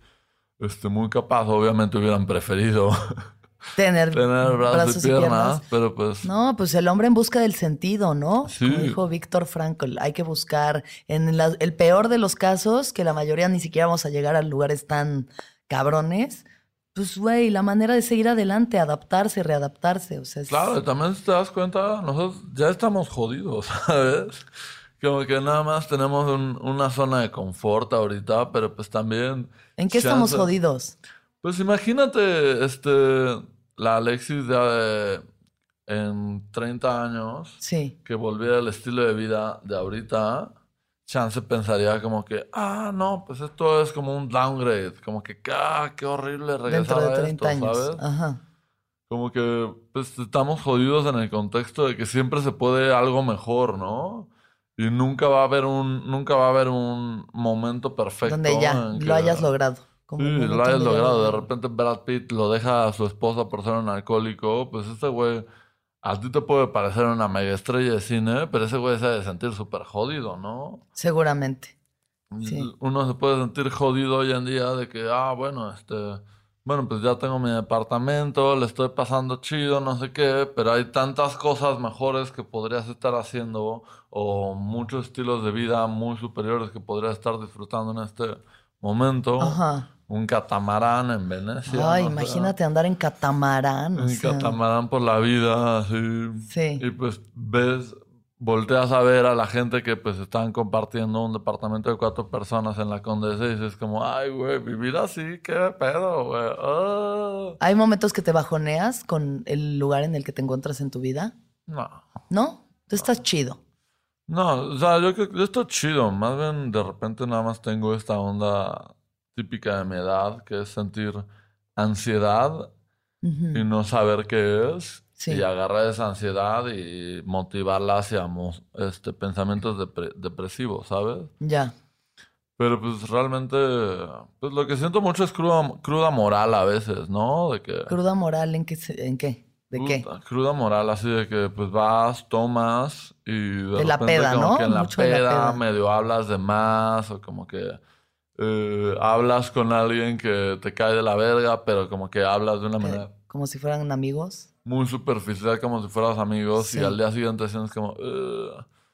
este, muy capaz. Obviamente hubieran preferido Tener, tener brazos, y piernas, pero pues No, pues el hombre en busca del sentido, ¿no? Sí. Como dijo Víctor Frankl, hay que buscar en la- el peor de los casos, que la mayoría ni siquiera vamos a llegar a lugares tan cabrones. Pues, güey, la manera de seguir adelante, adaptarse, readaptarse. O sea, es- claro, y también si te das cuenta, nosotros ya estamos jodidos, ¿sabes? Como que nada más tenemos un- una zona de confort ahorita, pero pues también... ¿En qué estamos chance- jodidos? Pues imagínate, este, la Alexis de, en 30 años Sí, que volviera al estilo de vida de ahorita, chance pensaría como que, ah, no, pues esto es como un downgrade, como que, ah, qué horrible regresar dentro de a 30 esto, años. ¿sabes? Ajá. Como que pues, estamos jodidos en el contexto de que siempre se puede algo mejor, ¿no? Y nunca va a haber un, nunca va a haber un momento perfecto. Donde ya lo hayas logrado. Como Sí, lo hayas logrado. De repente Brad Pitt lo deja a su esposa por ser un alcohólico. Pues este güey, a ti te puede parecer una mega estrella de cine, pero ese güey se ha de sentir súper jodido, ¿no? Seguramente. Sí. Uno se puede sentir jodido hoy en día de que, ah, bueno, este, bueno, pues ya tengo mi departamento, le estoy pasando chido, no sé qué, pero hay tantas cosas mejores que podrías estar haciendo o muchos estilos de vida muy superiores que podrías estar disfrutando en este momento. Ajá. Un catamarán en Venecia. Ay, no imagínate andar en catamarán. o Un sea. catamarán por la vida, así. Sí. Y pues ves, volteas a ver a la gente que pues están compartiendo un departamento de cuatro personas en la Condesa y dices como, ay, güey, vivir así, qué pedo, güey. Ah". ¿Hay momentos que te bajoneas con el lugar en el que te encuentras en tu vida? No. ¿No? Tú estás chido. No, o sea, yo creo que esto es chido. Más bien, de repente nada más tengo esta onda típica de mi edad, que es sentir ansiedad y no saber qué es. Sí. Y agarrar esa ansiedad y motivarla hacia este, pensamientos depre- depresivos, ¿sabes? Ya. Pero pues realmente, pues lo que siento mucho es cruda, cruda moral a veces, ¿no? De que... ¿Cruda moral en qué? ¿En qué? ¿De qué? Cruda moral, así de que pues vas, tomas y de, De la peda, como ¿no? que en la de la peda, peda. medio hablas de más o como que eh, hablas con alguien que te cae de la verga, pero como que hablas de una manera Como si fueran amigos. muy superficial, como si fueras amigos Sí. y al día siguiente sientes como...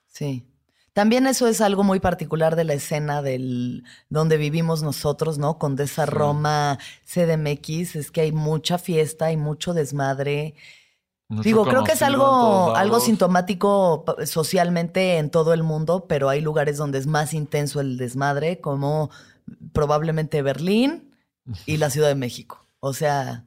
Sí. También eso es algo muy particular de la escena del donde vivimos nosotros, ¿no? Condesa Sí. Roma, CDMX, es que hay mucha fiesta y mucho desmadre. Mucho Digo, creo que es algo, algo sintomático socialmente en todo el mundo, pero hay lugares donde es más intenso el desmadre, como probablemente Berlín y la Ciudad de México. O sea,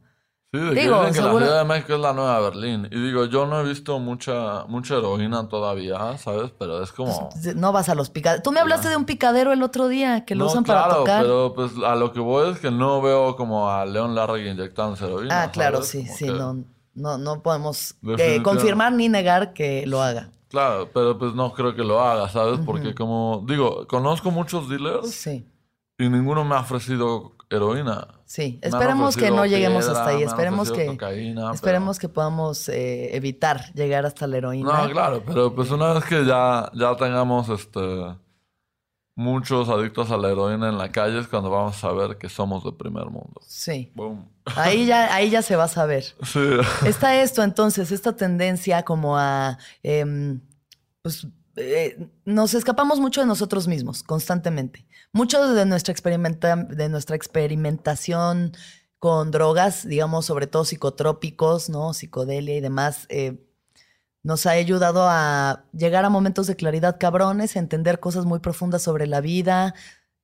Sí, de que Digo, dicen que seguro- la Ciudad de México es la nueva Berlín. Y digo, yo no he visto mucha, mucha heroína todavía, ¿sabes? Pero es como... no vas a los picaderos. Tú me hablaste de un picadero el otro día que lo No, usan para claro, tocar. pero pues a lo que voy es que no veo como a León Larregui inyectando heroína. Ah, claro, sí, Como sí, que- no, no, no podemos eh, confirmar ni negar que lo haga. Claro, pero pues no creo que lo haga, ¿sabes? Porque como, digo, conozco muchos dealers Sí, y ninguno me ha ofrecido heroína. sí. Esperemos que no lleguemos piedra, hasta ahí. Esperemos que, cocaína, pero- esperemos que podamos eh, evitar llegar hasta la heroína. No, claro, pero pues una vez que ya, ya tengamos este muchos adictos a la heroína en la calle es cuando vamos a saber que somos de primer mundo. Sí. Boom. Ahí ya, ahí ya se va a saber. Sí. Está esto entonces, esta tendencia como a, em, pues, eh, nos escapamos mucho de nosotros mismos constantemente. Mucho de nuestra, experimenta de nuestra experimentación con drogas, digamos, sobre todo psicotrópicos, ¿no? Psicodelia y demás, eh, nos ha ayudado a llegar a momentos de claridad cabrones, a entender cosas muy profundas sobre la vida,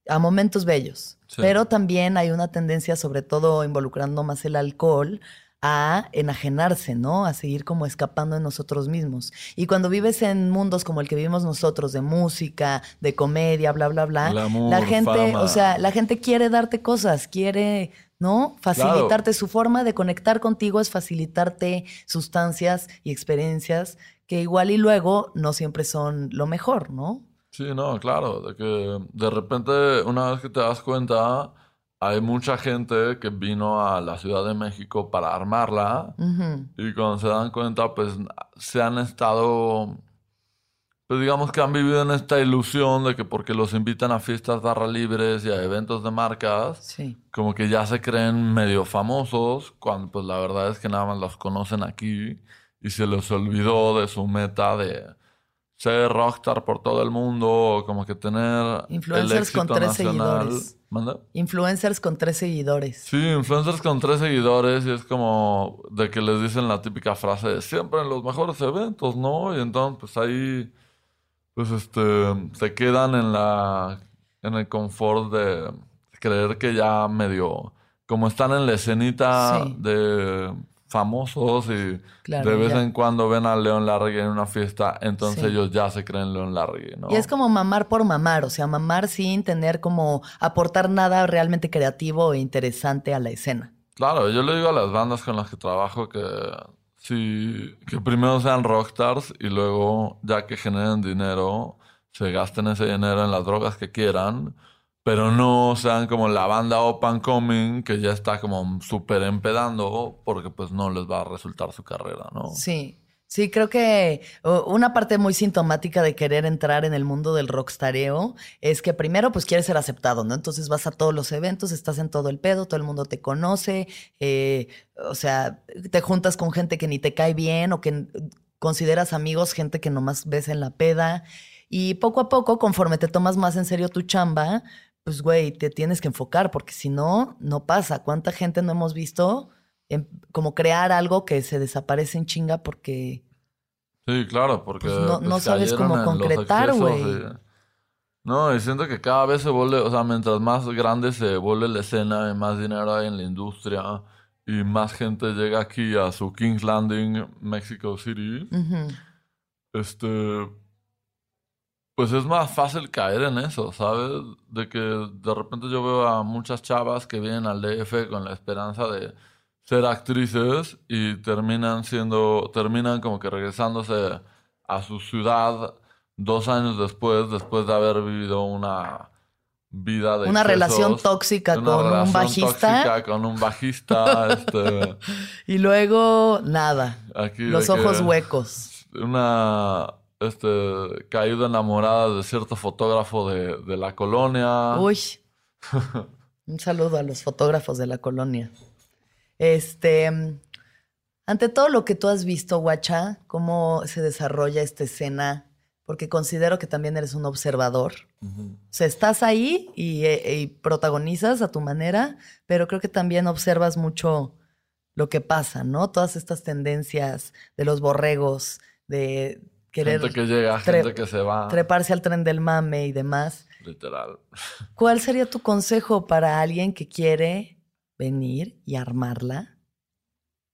a momentos bellos. Sí. Pero también hay una tendencia, sobre todo involucrando más el alcohol, a enajenarse, ¿no? A seguir como escapando de nosotros mismos. Y cuando vives en mundos como el que vivimos nosotros, de música, de comedia, bla, bla, bla, la gente, fama. o sea, la gente quiere darte cosas, quiere, ¿no? Facilitarte su forma de conectar contigo es facilitarte sustancias y experiencias que igual y luego no siempre son lo mejor, ¿no? Sí, no, claro, de que de repente una vez que te das cuenta, hay mucha gente que vino a la Ciudad de México para armarla y cuando se dan cuenta, pues se han estado, pues digamos que han vivido en esta ilusión de que porque los invitan a fiestas barra libres y a eventos de marcas, Sí. como que ya se creen medio famosos, cuando pues la verdad es que nada más los conocen aquí y se les olvidó de su meta de ser rockstar por todo el mundo, como que tener el Influencers con tres nacional. seguidores. ¿Manda? Influencers con tres seguidores. Sí, influencers con tres seguidores y es como de que les dicen la típica frase de siempre en los mejores eventos, ¿no? Y entonces pues ahí pues este se quedan en la en el confort de creer que ya medio como están en la escenita Sí. de famosos y Claro, de vez ya. en cuando ven a León Larregui en una fiesta, entonces Sí. ellos ya se creen León Larregui, ¿no? Y es como mamar por mamar, o sea, mamar sin tener como aportar nada realmente creativo e interesante a la escena. Claro, yo le digo a las bandas con las que trabajo que sí, que primero sean rockstars y luego, ya que generen dinero, se gasten ese dinero en las drogas que quieran, pero no sean como la banda Open Coming que ya está como súper empedando porque pues no les va a resultar su carrera, ¿no? Sí. Sí, creo que una parte muy sintomática de querer entrar en el mundo del rockstareo es que primero pues quieres ser aceptado, ¿no? Entonces vas a todos los eventos, estás en todo el pedo, todo el mundo te conoce, eh, o sea, te juntas con gente que ni te cae bien o que consideras amigos, gente que nomás ves en la peda. Y poco a poco, conforme te tomas más en serio tu chamba, pues güey, te tienes que enfocar porque si no, no pasa. ¿Cuánta gente no hemos visto? en- como crear algo que se desaparece en chinga porque Sí, claro, porque Pues no- pues, no sabes cómo concretar, güey. No, y siento que cada vez se vuelve, o sea, mientras más grande se vuelve la escena y más dinero hay en la industria y más gente llega aquí a su King's Landing, Mexico City, este, pues es más fácil caer en eso, ¿sabes? De que de repente yo veo a muchas chavas que vienen al DF con la esperanza de ser actrices y terminan siendo, terminan como que regresándose a su ciudad dos años después, después de haber vivido una vida de Una relación tóxica una con un bajista. tóxica con un bajista, este, Y luego, nada. aquí Los ojos huecos. una este caída enamorada de cierto fotógrafo de, de la colonia. Uy. Un saludo a los fotógrafos de la colonia. Este, ante todo lo que tú has visto, Guacha, cómo se desarrolla esta escena, porque considero que también eres un observador. Ujú. O sea, estás ahí y, eh, y protagonizas a tu manera, pero creo que también observas mucho lo que pasa, ¿no? Todas estas tendencias de los borregos, de querer Gente que llega, gente que se va. treparse al tren del mame y demás. Literal. ¿Cuál sería tu consejo para alguien que quiere venir y armarla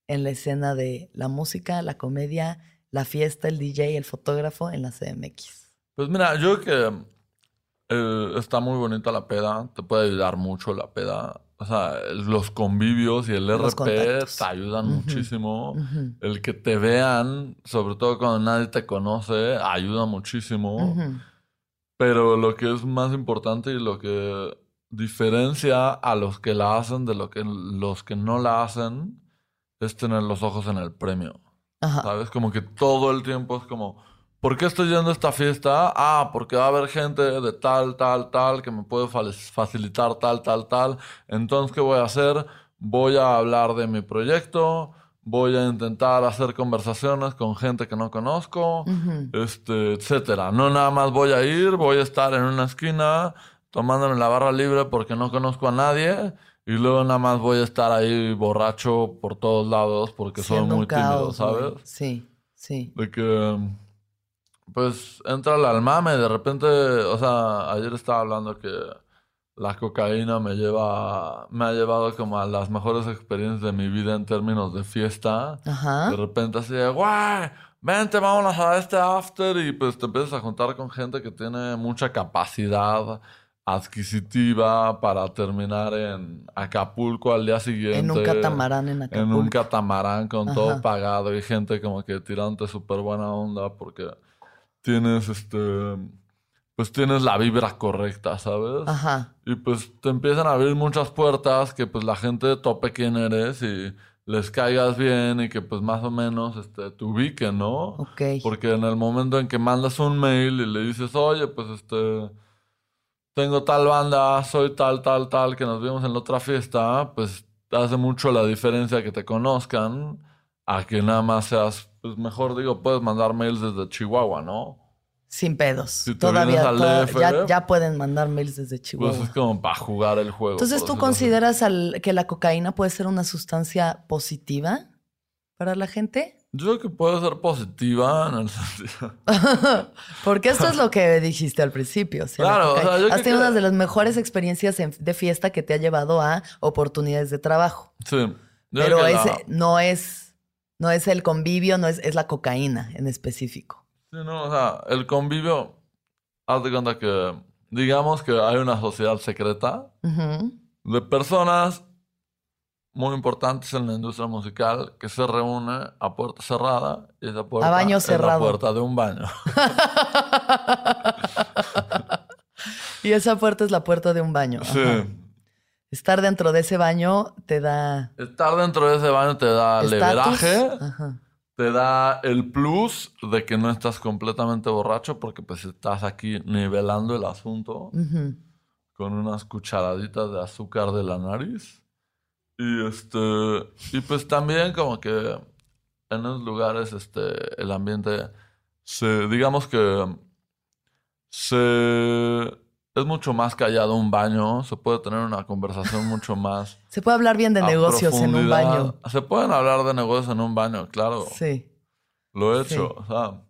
en la escena de la música, la comedia, la fiesta, el DJ, el fotógrafo en la CMX? Pues mira, yo creo que eh, está muy bonita la peda, te puede ayudar mucho la peda. O sea, los convivios y el Los RP contactos. te ayudan muchísimo. El que te vean, sobre todo cuando nadie te conoce, ayuda muchísimo. Pero lo que es más importante y lo que diferencia a los que la hacen de lo que los que no la hacen es tener los ojos en el premio. Ajá. ¿Sabes? Como que todo el tiempo es como, ¿por qué estoy yendo a esta fiesta? Ah, porque va a haber gente de tal, tal, tal que me puede fa- facilitar tal, tal, tal. Entonces, ¿qué voy a hacer? Voy a hablar de mi proyecto, voy a intentar hacer conversaciones con gente que no conozco, Ujú. este, etcétera. No nada más voy a ir, voy a estar en una esquina tomándome la barra libre porque no conozco a nadie. Y luego nada más voy a estar ahí borracho por todos lados porque soy Siendo muy tímido, caos. ¿sabes? Sí, sí. De que, pues, entra al mame. De repente, o sea, ayer estaba hablando que la cocaína me lleva, me ha llevado como a las mejores experiencias de mi vida en términos de fiesta. Ajá. De repente así de, guay, vente, vámonos a este after. Y pues te empiezas a juntar con gente que tiene mucha capacidad adquisitiva para terminar en Acapulco al día siguiente. En un catamarán en En Acapulco. un catamarán con todo pagado y gente como que tirándote súper buena onda porque tienes este pues tienes la vibra correcta, ¿sabes? Ajá. Y pues te empiezan a abrir muchas puertas que pues la gente tope quién eres y les caigas bien y que pues más o menos este, te ubiquen, ¿no? Ok. Porque en el momento en que mandas un mail y le dices, oye, pues este, tengo tal banda, soy tal, tal, tal, que nos vimos en la otra fiesta, pues hace mucho la diferencia que te conozcan a que nada más seas, pues mejor digo, puedes mandar mails desde Chihuahua, ¿no? Sin pedos. Si te Todavía al toda- DF, ya, ya pueden mandar mails desde Chihuahua. Pues es como para jugar el juego. Entonces, ¿tú consideras al- que la cocaína puede ser una sustancia positiva para la gente? Yo creo que puede ser positiva en el sentido. Porque esto es lo que dijiste al principio. o sea, la Claro, o sea, yo Has tenido que- una de las mejores experiencias en- de fiesta que te ha llevado a oportunidades de trabajo. Sí. Yo Pero la- ese no es, no es el convivio, no es, es la cocaína en específico. Sí, no, o sea, el convivio, haz de cuenta que, digamos que hay una sociedad secreta de personas muy importantes en la industria musical que se reúne a puerta cerrada y esa puerta A baño es la puerta de un baño. y esa puerta es la puerta de un baño. Sí. Estar dentro de ese baño te da Estar dentro de ese baño te da leveraje, Ajá. te da el plus de que no estás completamente borracho porque pues estás aquí nivelando el asunto. Con unas cucharaditas de azúcar de la nariz. Y este, y pues también como que en esos lugares este el ambiente se digamos que se es mucho más callado un baño, se puede tener una conversación mucho más Se puede hablar bien de negocios en un baño. Se pueden hablar de negocios en un baño, claro. Sí. Lo he Sí. hecho, o sea.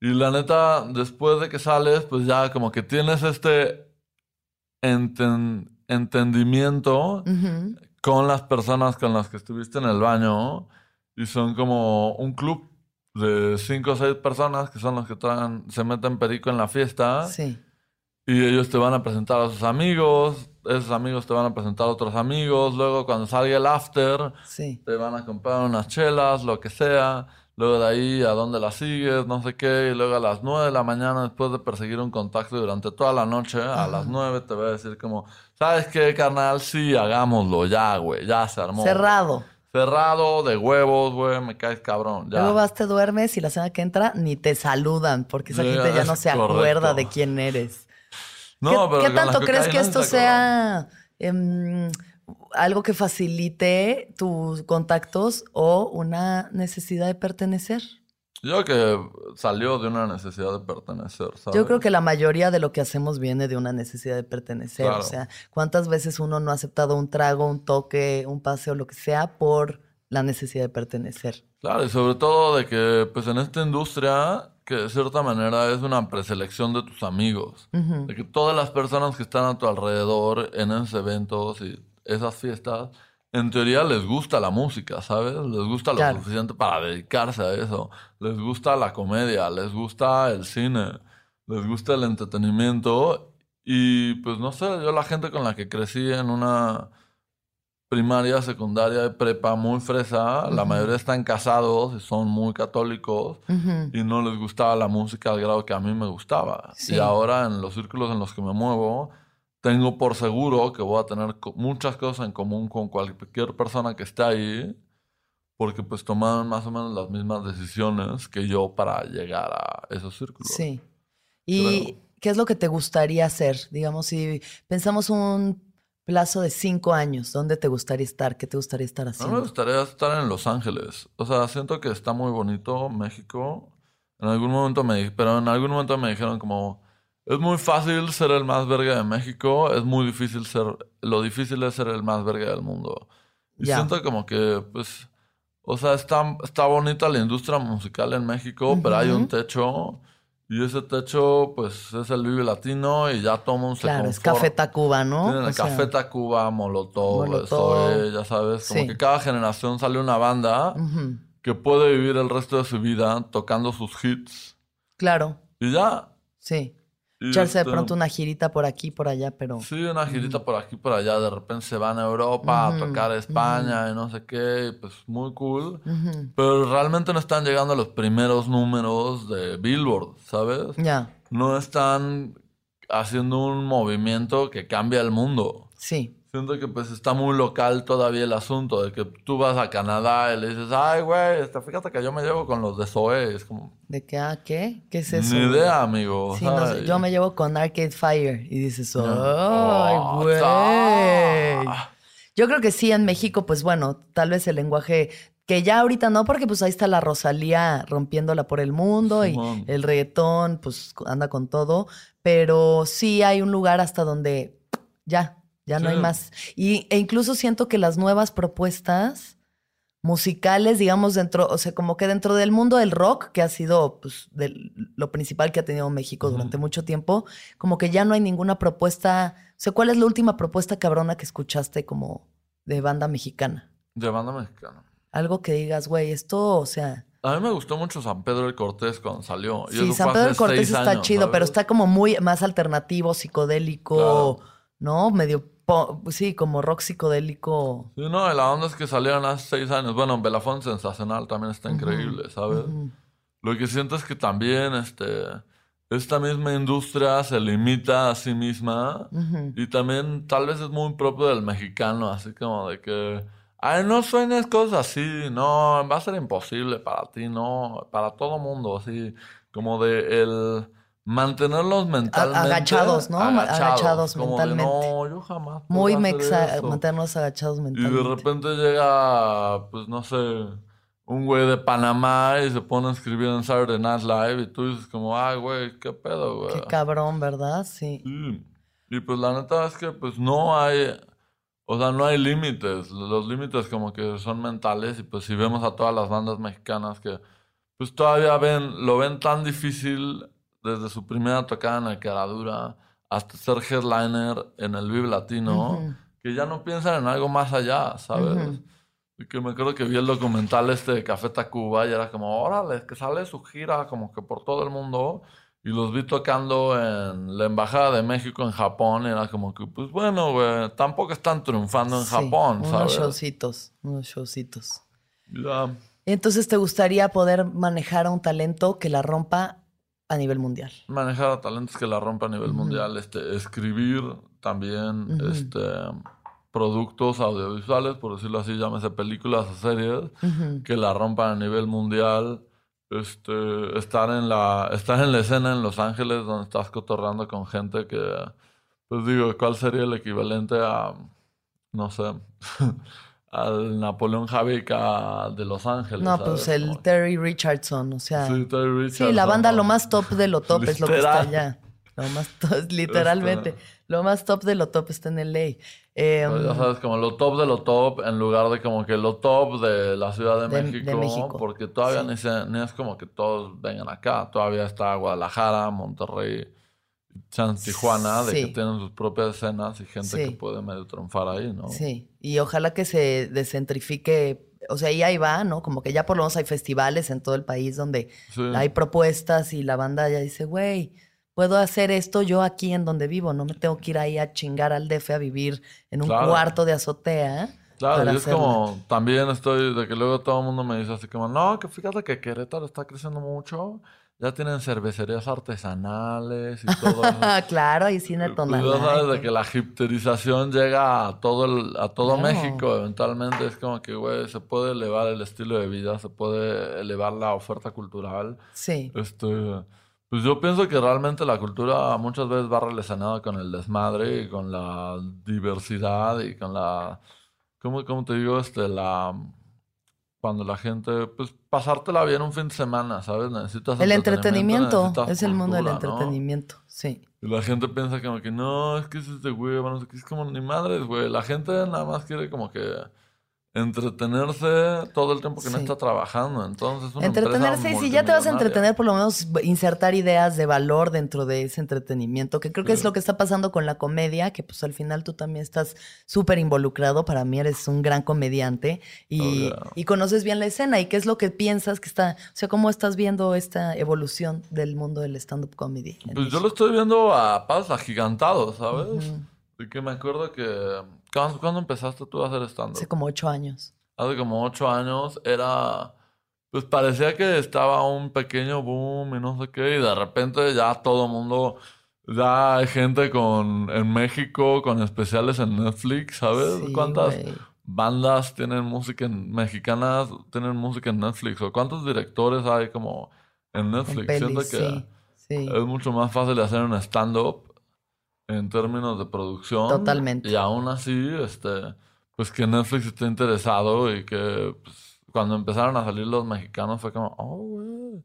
Y la neta, después de que sales, pues ya como que tienes este enten- entendimiento con las personas con las que estuviste en el baño y son como un club de cinco o seis personas que son los que traen, se meten perico en la fiesta Sí. Y ellos te van a presentar a sus amigos, esos amigos te van a presentar a otros amigos, luego cuando salga el after Sí. te van a comprar unas chelas, lo que sea. Luego de ahí a dónde la sigues, no sé qué. Y luego a las 9 de la mañana, después de perseguir un contacto durante toda la noche, a las 9 te voy a decir como, ¿sabes qué, carnal? Sí, hagámoslo, ya, güey, ya se armó. Cerrado. Cerrado, de huevos, güey, me caes cabrón, ya. Luego vas, te duermes y la semana que entra ni te saludan porque esa Sí, gente ya no se acuerda de quién eres. No, ¿Qué, tanto crees que esto sea em, algo que facilite tus contactos o una necesidad de pertenecer? Yo creo que salió de una necesidad de pertenecer, ¿sabes? Yo creo que la mayoría de lo que hacemos viene de una necesidad de pertenecer. Claro. O sea, ¿cuántas veces uno no ha aceptado un trago, un toque, un paseo, lo que sea, por la necesidad de pertenecer? Claro, y sobre todo de que, pues en esta industria, que de cierta manera es una preselección de tus amigos. De que todas las personas que están a tu alrededor en esos eventos y esas fiestas, en teoría les gusta la música, ¿sabes? Les gusta lo Claro. suficiente para dedicarse a eso. Les gusta la comedia, les gusta el cine, les gusta el entretenimiento. Y pues no sé, yo la gente con la que crecí en una primaria, secundaria y prepa muy fresa, la mayoría están casados y son muy católicos y no les gustaba la música al grado que a mí me gustaba. Sí. Y ahora en los círculos en los que me muevo, tengo por seguro que voy a tener muchas cosas en común con cualquier persona que esté ahí, porque pues tomaron más o menos las mismas decisiones que yo para llegar a esos círculos. Sí. ¿Y qué es lo que te gustaría hacer? Digamos, si pensamos un plazo de cinco años, ¿dónde te gustaría estar? ¿Qué te gustaría estar A mí me haciendo? gustaría estar en Los Ángeles. O sea, siento que está muy bonito México. En algún momento me pero en algún momento me dijeron como es muy fácil ser el más verga de México, es muy difícil ser lo difícil es ser el más verga del mundo. Y siento como que pues o sea, está está bonita la industria musical en México, pero hay un techo y ese techo pues es el Vive Latino y ya todo mundo se Claro, es. Café Tacuba, ¿no? Tienen O el sea, Café Tacuba, Molotov, Molotov. Zoé, ya sabes, como Sí. que cada generación sale una banda que puede vivir el resto de su vida tocando sus hits Claro, y ya. sí. Echarse de este, pronto una girita por aquí, por allá, pero... Sí, una girita por aquí, por allá, de repente se van a Europa a tocar a España y no sé qué, y pues muy cool. Pero realmente no están llegando a los primeros números de Billboard, ¿sabes? Ya, No están haciendo un movimiento que cambia el mundo. sí. Siento que pues está muy local todavía el asunto de que tú vas a Canadá y le dices, ay, güey, este, fíjate que yo me llevo con los de Zoé. Es como, ¿De qué? ¿A qué? ¿Qué es eso? ni idea, amigo. Sí, no yo me llevo con Arcade Fire y dices, ¡ay, Oh, güey! Yo creo que sí, en México, pues bueno, tal vez el lenguaje que ya ahorita no, porque pues ahí está la Rosalía rompiéndola por el mundo y el reggaetón, pues anda con todo, pero sí hay un lugar hasta donde ya, ya no Sí. hay más. Y, e incluso siento que las nuevas propuestas musicales, digamos, dentro, o sea, como que dentro del mundo del rock, que ha sido pues, del- lo principal que ha tenido México durante mucho tiempo, como que ya no hay ninguna propuesta. O sea, ¿cuál es la última propuesta cabrona que escuchaste como de banda mexicana? De banda mexicana. Algo que digas, güey, esto, o sea. A mí me gustó mucho San Pedro el Cortés cuando salió. Sí, San Pedro del Cortés está años, chido, pero está como muy más alternativo, psicodélico, Claro. ¿no? Medio, sí, como rock psicodélico. Sí, no, la onda es que salieron hace seis años. Bueno, Belafón Sensacional también está increíble, ¿sabes? Lo que siento es que también este, esta misma industria se limita a sí misma y también tal vez es muy propio del mexicano, así como de que, ay, no sueñes cosas así, no, va a ser imposible para ti, no, para todo mundo, así como de el mantenerlos mentalmente agachados, ¿no? Agachados como de, mentalmente. no, yo jamás Muy mexa, eso". mantenernos agachados Y mentalmente. de repente llega, pues no sé, un güey de Panamá y se pone a escribir en Saturday Night Live y tú dices como, ay, güey, qué pedo, güey. Qué cabrón, ¿verdad? Sí. Sí. Y pues la neta es que pues no hay, o sea, no hay límites. Los límites como que son mentales y pues si vemos a todas las bandas mexicanas que pues todavía ven, lo ven tan difícil desde su primera tocada en el Caradura hasta ser headliner en el Vive Latino, Ujú. que ya no piensan en algo más allá, ¿sabes? Y que me acuerdo que vi el documental este de Café Tacuba y era como, órale, que sale su gira como que por todo el mundo. Y los vi tocando en la Embajada de México en Japón. Y era como que, pues bueno, güey, tampoco están triunfando en Sí, Japón, unos ¿sabes? showcitos, unos showcitos. Ya. Entonces, ¿te gustaría poder manejar a un talento que la rompa a nivel mundial? manejar a talentos que la rompan a nivel mundial, este, escribir también este, productos audiovisuales, por decirlo así, llámese películas o series, que la rompan a nivel mundial. Este, estar en la, estar en la escena en Los Ángeles donde estás cotorrando con gente que, pues digo, ¿cuál sería el equivalente a, no sé, al Napoleón Javica de Los Ángeles? No, pues ¿sabes? el Terry Richardson, o sea. Sí, Terry Sí, la Richardson, banda lo más top de lo top es lo que está allá. Lo más top, literalmente. Este- Lo más top de lo top está en LA. Eh, Pero ya sabes, como lo top de lo top, en lugar de como que lo top de la Ciudad de, De- de México, México. porque todavía Sí. ni, se- ni es como que todos vengan acá. Todavía está Guadalajara, Monterrey, San Tijuana, de que tienen sus propias escenas y gente Sí. que puede medio triunfar ahí, ¿no? Sí, y ojalá que se descentrifique, o sea, y ahí va, ¿no? Como que ya por lo menos hay festivales en todo el país donde Sí. hay propuestas y la banda ya dice, güey, puedo hacer esto yo aquí en donde vivo, no me tengo que ir ahí a chingar al DF a vivir en un Claro. cuarto de azotea. Claro, y es hacerla. como, también estoy, de que luego todo el mundo me dice así como, no, que fíjate que Querétaro está creciendo mucho, ya tienen cervecerías artesanales y todo claro, y cine Pues tonal. ya sabes de que la hipsterización llega a todo el, a todo Claro. México eventualmente. Es como que, güey, se puede elevar el estilo de vida, se puede elevar la oferta cultural. Sí, Este, pues yo pienso que realmente la cultura muchas veces va relacionada con el desmadre y con la diversidad y con la, ¿cómo, cómo te digo? Este, la, cuando la gente, pues pasártela bien un fin de semana, ¿sabes? Necesitas el entretenimiento necesitas es el mundo del entretenimiento, sí. Y la gente piensa como que no, es que es de hueva, no sé qué, es como ni madres, güey. La gente nada más quiere como que entretenerse todo el tiempo que no está trabajando. Entonces, una Entretenerse, y si ya te vas a entretener, por lo menos insertar ideas de valor dentro de ese entretenimiento, que creo que es lo que está pasando con la comedia, que pues al final tú también estás súper involucrado, para mí eres un gran comediante y, Oh, yeah. y conoces bien la escena y qué es lo que piensas que está, o sea, cómo estás viendo esta evolución del mundo del stand-up comedy. Pues yo lo estoy viendo a pasos agigantados, ¿sabes? Y que me acuerdo que... ¿Cuándo, cuándo empezaste tú a hacer stand-up? Hace como ocho años. Hace como ocho años era... Pues parecía que estaba un pequeño boom y no sé qué, y de repente ya todo el mundo... Ya hay gente con, en México con especiales en Netflix, ¿sabes? Sí, ¿Cuántas bandas tienen música en, mexicanas, tienen música en Netflix? ¿O cuántos directores hay como en En Netflix? pelis, Siento que sí, sí. es mucho más fácil hacer un stand-up en términos de producción. Totalmente. Y aún así, este, pues que Netflix esté interesado y que pues, cuando empezaron a salir los mexicanos fue como, oh, güey.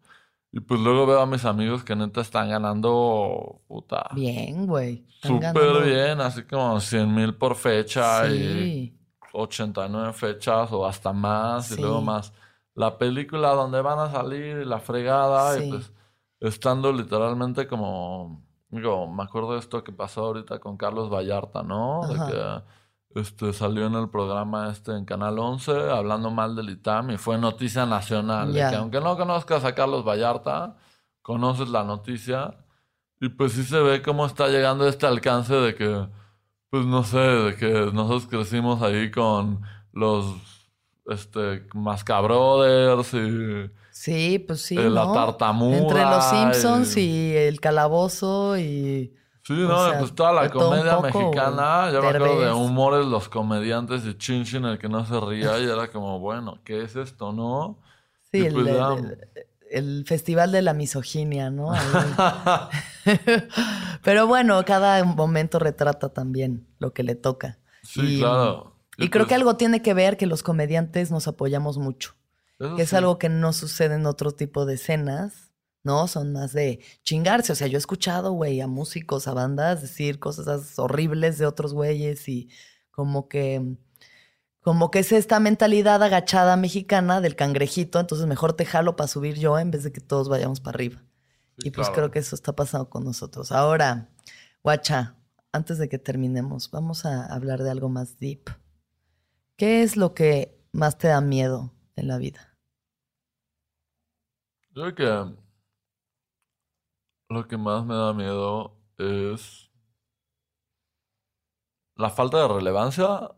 Y pues luego veo a mis amigos que neta están ganando, puta, Bien, güey. Súper ganando- bien, así como 100 mil por fecha y Sí. 89 fechas o hasta más Sí. y luego más la película donde van a salir y la fregada Sí. y pues estando literalmente como digo, me acuerdo de esto que pasó ahorita con Carlos Vallarta, ¿no? De que este salió en el programa este en Canal 11 hablando mal del ITAM y fue noticia nacional, de que aunque no conozcas a Carlos Vallarta, conoces la noticia y pues sí se ve cómo está llegando este alcance de que pues no sé, de que nosotros crecimos ahí con los este Mascabrothers y Sí, pues sí. La ¿no? tartamuda Entre los Simpsons y- y... el calabozo y. Sí, no, sea, pues toda la comedia mexicana, yo me acuerdo de humores los comediantes y Chin Chin el que no se ría y era como, bueno, ¿qué es esto, no? Sí, el, pues el- ya- el- el festival de la misoginia, ¿no? Pero bueno, cada momento retrata también lo que le toca. Sí, Y- claro. Y creo pues, que algo tiene que ver que los comediantes nos apoyamos mucho. Eso que es sí. algo que no sucede en otro tipo de escenas, ¿no? Son más de chingarse. O sea, yo he escuchado, güey, a músicos, a bandas decir cosas horribles de otros güeyes y como que, como que es esta mentalidad agachada mexicana del cangrejito, entonces mejor te jalo para subir yo en vez de que todos vayamos para arriba. Sí, y pues claro. creo que eso está pasando con nosotros. Ahora, guacha, antes de que terminemos, vamos a hablar de algo más deep. ¿Qué es lo que más te da miedo en la vida? Yo creo que lo que más me da miedo es la falta de relevancia.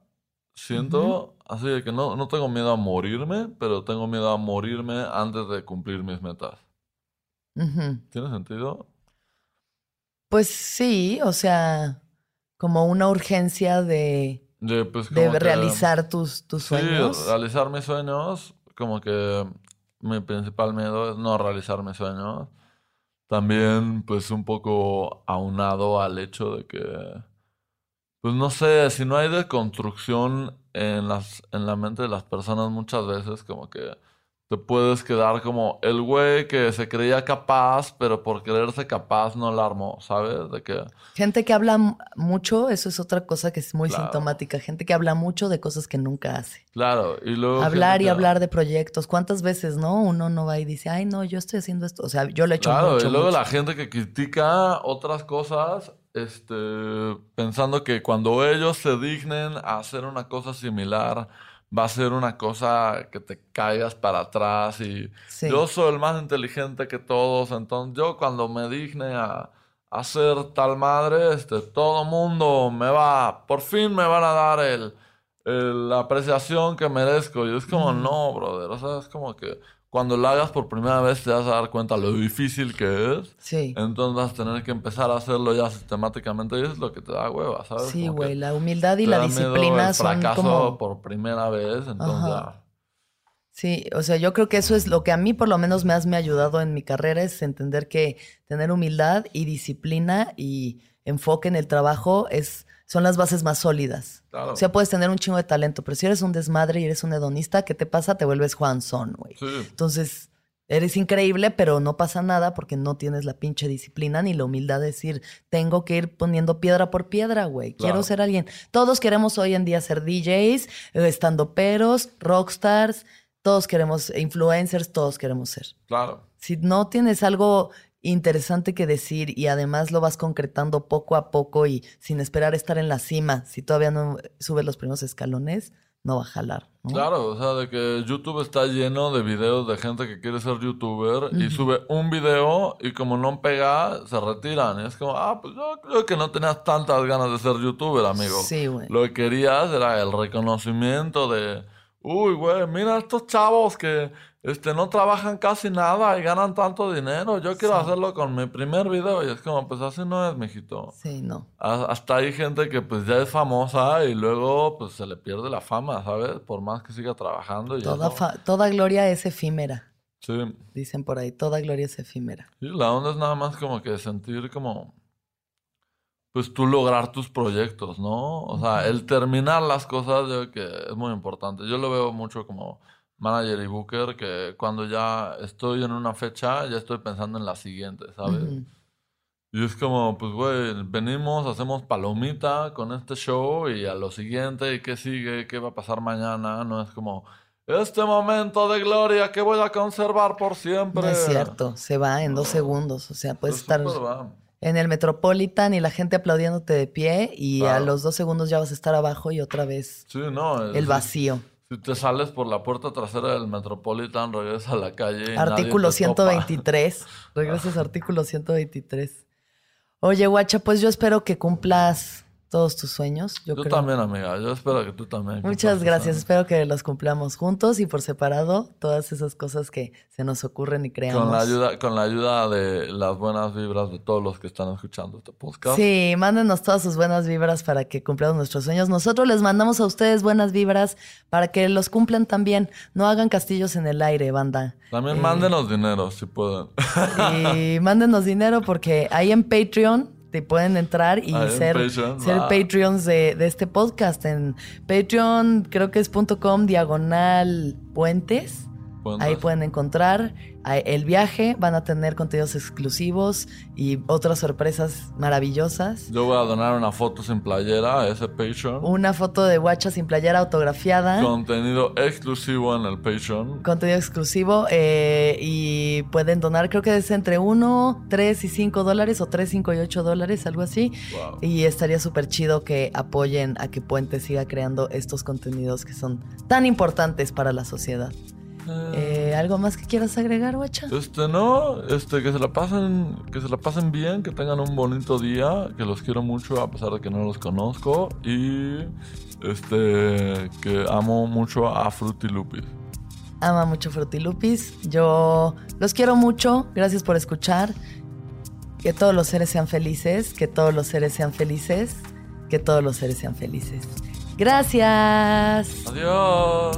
Siento así de que no, no tengo miedo a morirme, pero tengo miedo a morirme antes de cumplir mis metas. Ujú. ¿Tiene sentido? Pues sí, o sea, como una urgencia de, De, pues, de como que- realizar tus, tus Sí, sueños. realizar mis sueños, como que mi principal miedo es no realizar mis sueños. También, pues, un poco aunado al hecho de que, pues, no sé, si no hay deconstrucción en las, en la mente de las personas muchas veces, como que te puedes quedar como el güey que se creía capaz, pero por creerse capaz no la armó, ¿sabes? De que... Gente que habla mucho, eso es otra cosa que es muy Claro. sintomática. Gente que habla mucho de cosas que nunca hace. Claro, y luego... Hablar y que- hablar de proyectos. ¿Cuántas veces, no? Uno no va y dice, ay, no, yo estoy haciendo esto. O sea, yo lo he hecho Claro, mucho. y luego mucho. la gente que critica otras cosas, este, pensando que cuando ellos se dignen a hacer una cosa similar, va a ser una cosa que te caigas para atrás y Sí. yo soy el más inteligente que todos, entonces yo cuando me digne a, hacer tal madre, este, todo mundo me va, por fin me van a dar el, el- la apreciación que merezco. Y es como, no, brother, o sea, es como que cuando lo hagas por primera vez te vas a dar cuenta lo difícil que es. Sí. Entonces vas a tener que empezar a hacerlo ya sistemáticamente y es lo que te da hueva, ¿sabes? Sí, Como güey. La humildad y te la da miedo disciplina el son fracaso como. por primera vez, entonces ya. Sí, o sea, yo creo que eso es lo que a mí por lo menos más me ha ayudado en mi carrera, es entender que tener humildad y disciplina y enfoque en el trabajo es, son las bases más sólidas. Claro. O sea, puedes tener un chingo de talento, pero si eres un desmadre y eres un hedonista, ¿qué te pasa? Te vuelves Juan Son, güey. Sí. Entonces, eres increíble, pero no pasa nada porque no tienes la pinche disciplina ni la humildad de decir, tengo que ir poniendo piedra por piedra, güey. Quiero Claro. ser alguien. Todos queremos hoy en día ser DJs, eh, estandoperos, rockstars, todos queremos, influencers, todos queremos ser. Claro. Si no tienes algo interesante que decir y además lo vas concretando poco a poco y sin esperar estar en la cima, si todavía no subes los primeros escalones, no va a jalar. ¿no? Claro, o sea, de que YouTube está lleno de videos de gente que quiere ser youtuber y sube un video y como no pega, se retiran. Y es como, ah, pues yo creo que no tenías tantas ganas de ser youtuber, amigo. Sí, güey. Lo que querías era el reconocimiento de, uy, güey, mira estos chavos que este, no trabajan casi nada y ganan tanto dinero. Yo quiero hacerlo con mi primer video. Y es como, pues así no es, mijito. Sí, no. Ha- Hasta hay gente que pues ya es famosa y luego pues se le pierde la fama, ¿sabes? Por más que siga trabajando y Toda, gloria es efímera, Sí. dicen por ahí. Toda gloria es efímera. Sí, la onda es nada más como que sentir como pues tú lograr tus proyectos, ¿no? O sea, el terminar las cosas yo creo que es muy importante. Yo lo veo mucho como manager y booker que cuando ya estoy en una fecha ya estoy pensando en la siguiente, ¿sabes? Y es como, pues, güey, venimos, hacemos palomita con este show y a lo siguiente, ¿y qué sigue? ¿Qué va a pasar mañana? No es como, este momento de gloria que voy a conservar por siempre. No es cierto, se va en dos segundos. O sea, puedes estar en el Metropolitan y la gente aplaudiéndote de pie y a Claro. los dos segundos ya vas a estar abajo y otra vez Sí, no. el vacío. Si te sales por la puerta trasera del Metropolitan, regresa a la calle. y nadie Artículo te topa. 123. Regresas a artículo 123. Oye, guacha, pues yo espero que cumplas todos tus sueños. Yo, Yo creo. también, amiga. Yo espero que tú también. Muchas gracias. Espero que los cumplamos juntos y por separado. Todas esas cosas que se nos ocurren y creamos. Con la, ayuda, con la ayuda de las buenas vibras de todos los que están escuchando este podcast. Sí, mándenos todas sus buenas vibras para que cumplamos nuestros sueños. Nosotros les mandamos a ustedes buenas vibras para que los cumplan también. No hagan castillos en el aire, banda. También Eh, mándenos dinero si pueden. Y mándenos dinero porque ahí en Patreon te pueden entrar y en ser, Patreon, ser va. Patreons de, de este podcast. En Patreon creo que es punto .com diagonal puentes. Ahí pueden encontrar eh, el viaje, van a tener contenidos exclusivos y otras sorpresas maravillosas. Yo voy a donar una foto sin playera a ese Patreon. Una foto de Guacha sin playera autografiada. Contenido exclusivo en el Patreon. Contenido exclusivo eh, y pueden donar, creo que es entre 1, 3 y 5 dólares o 3, 5 y 8 dólares, algo así. Wow. Y estaría súper chido que apoyen a que Puente siga creando estos contenidos que son tan importantes para la sociedad. Eh, ¿Algo más que quieras agregar, Guacha? Este no, este que se la pasen, que se la pasen bien, que tengan un bonito día, que los quiero mucho a pesar de que no los conozco y este que amo mucho a Fruity Lupis. Ama mucho Frutilupis. Yo los quiero mucho. Gracias por escuchar. Que todos los seres sean felices. Que todos los seres sean felices. Que todos los seres sean felices. Gracias. Adiós.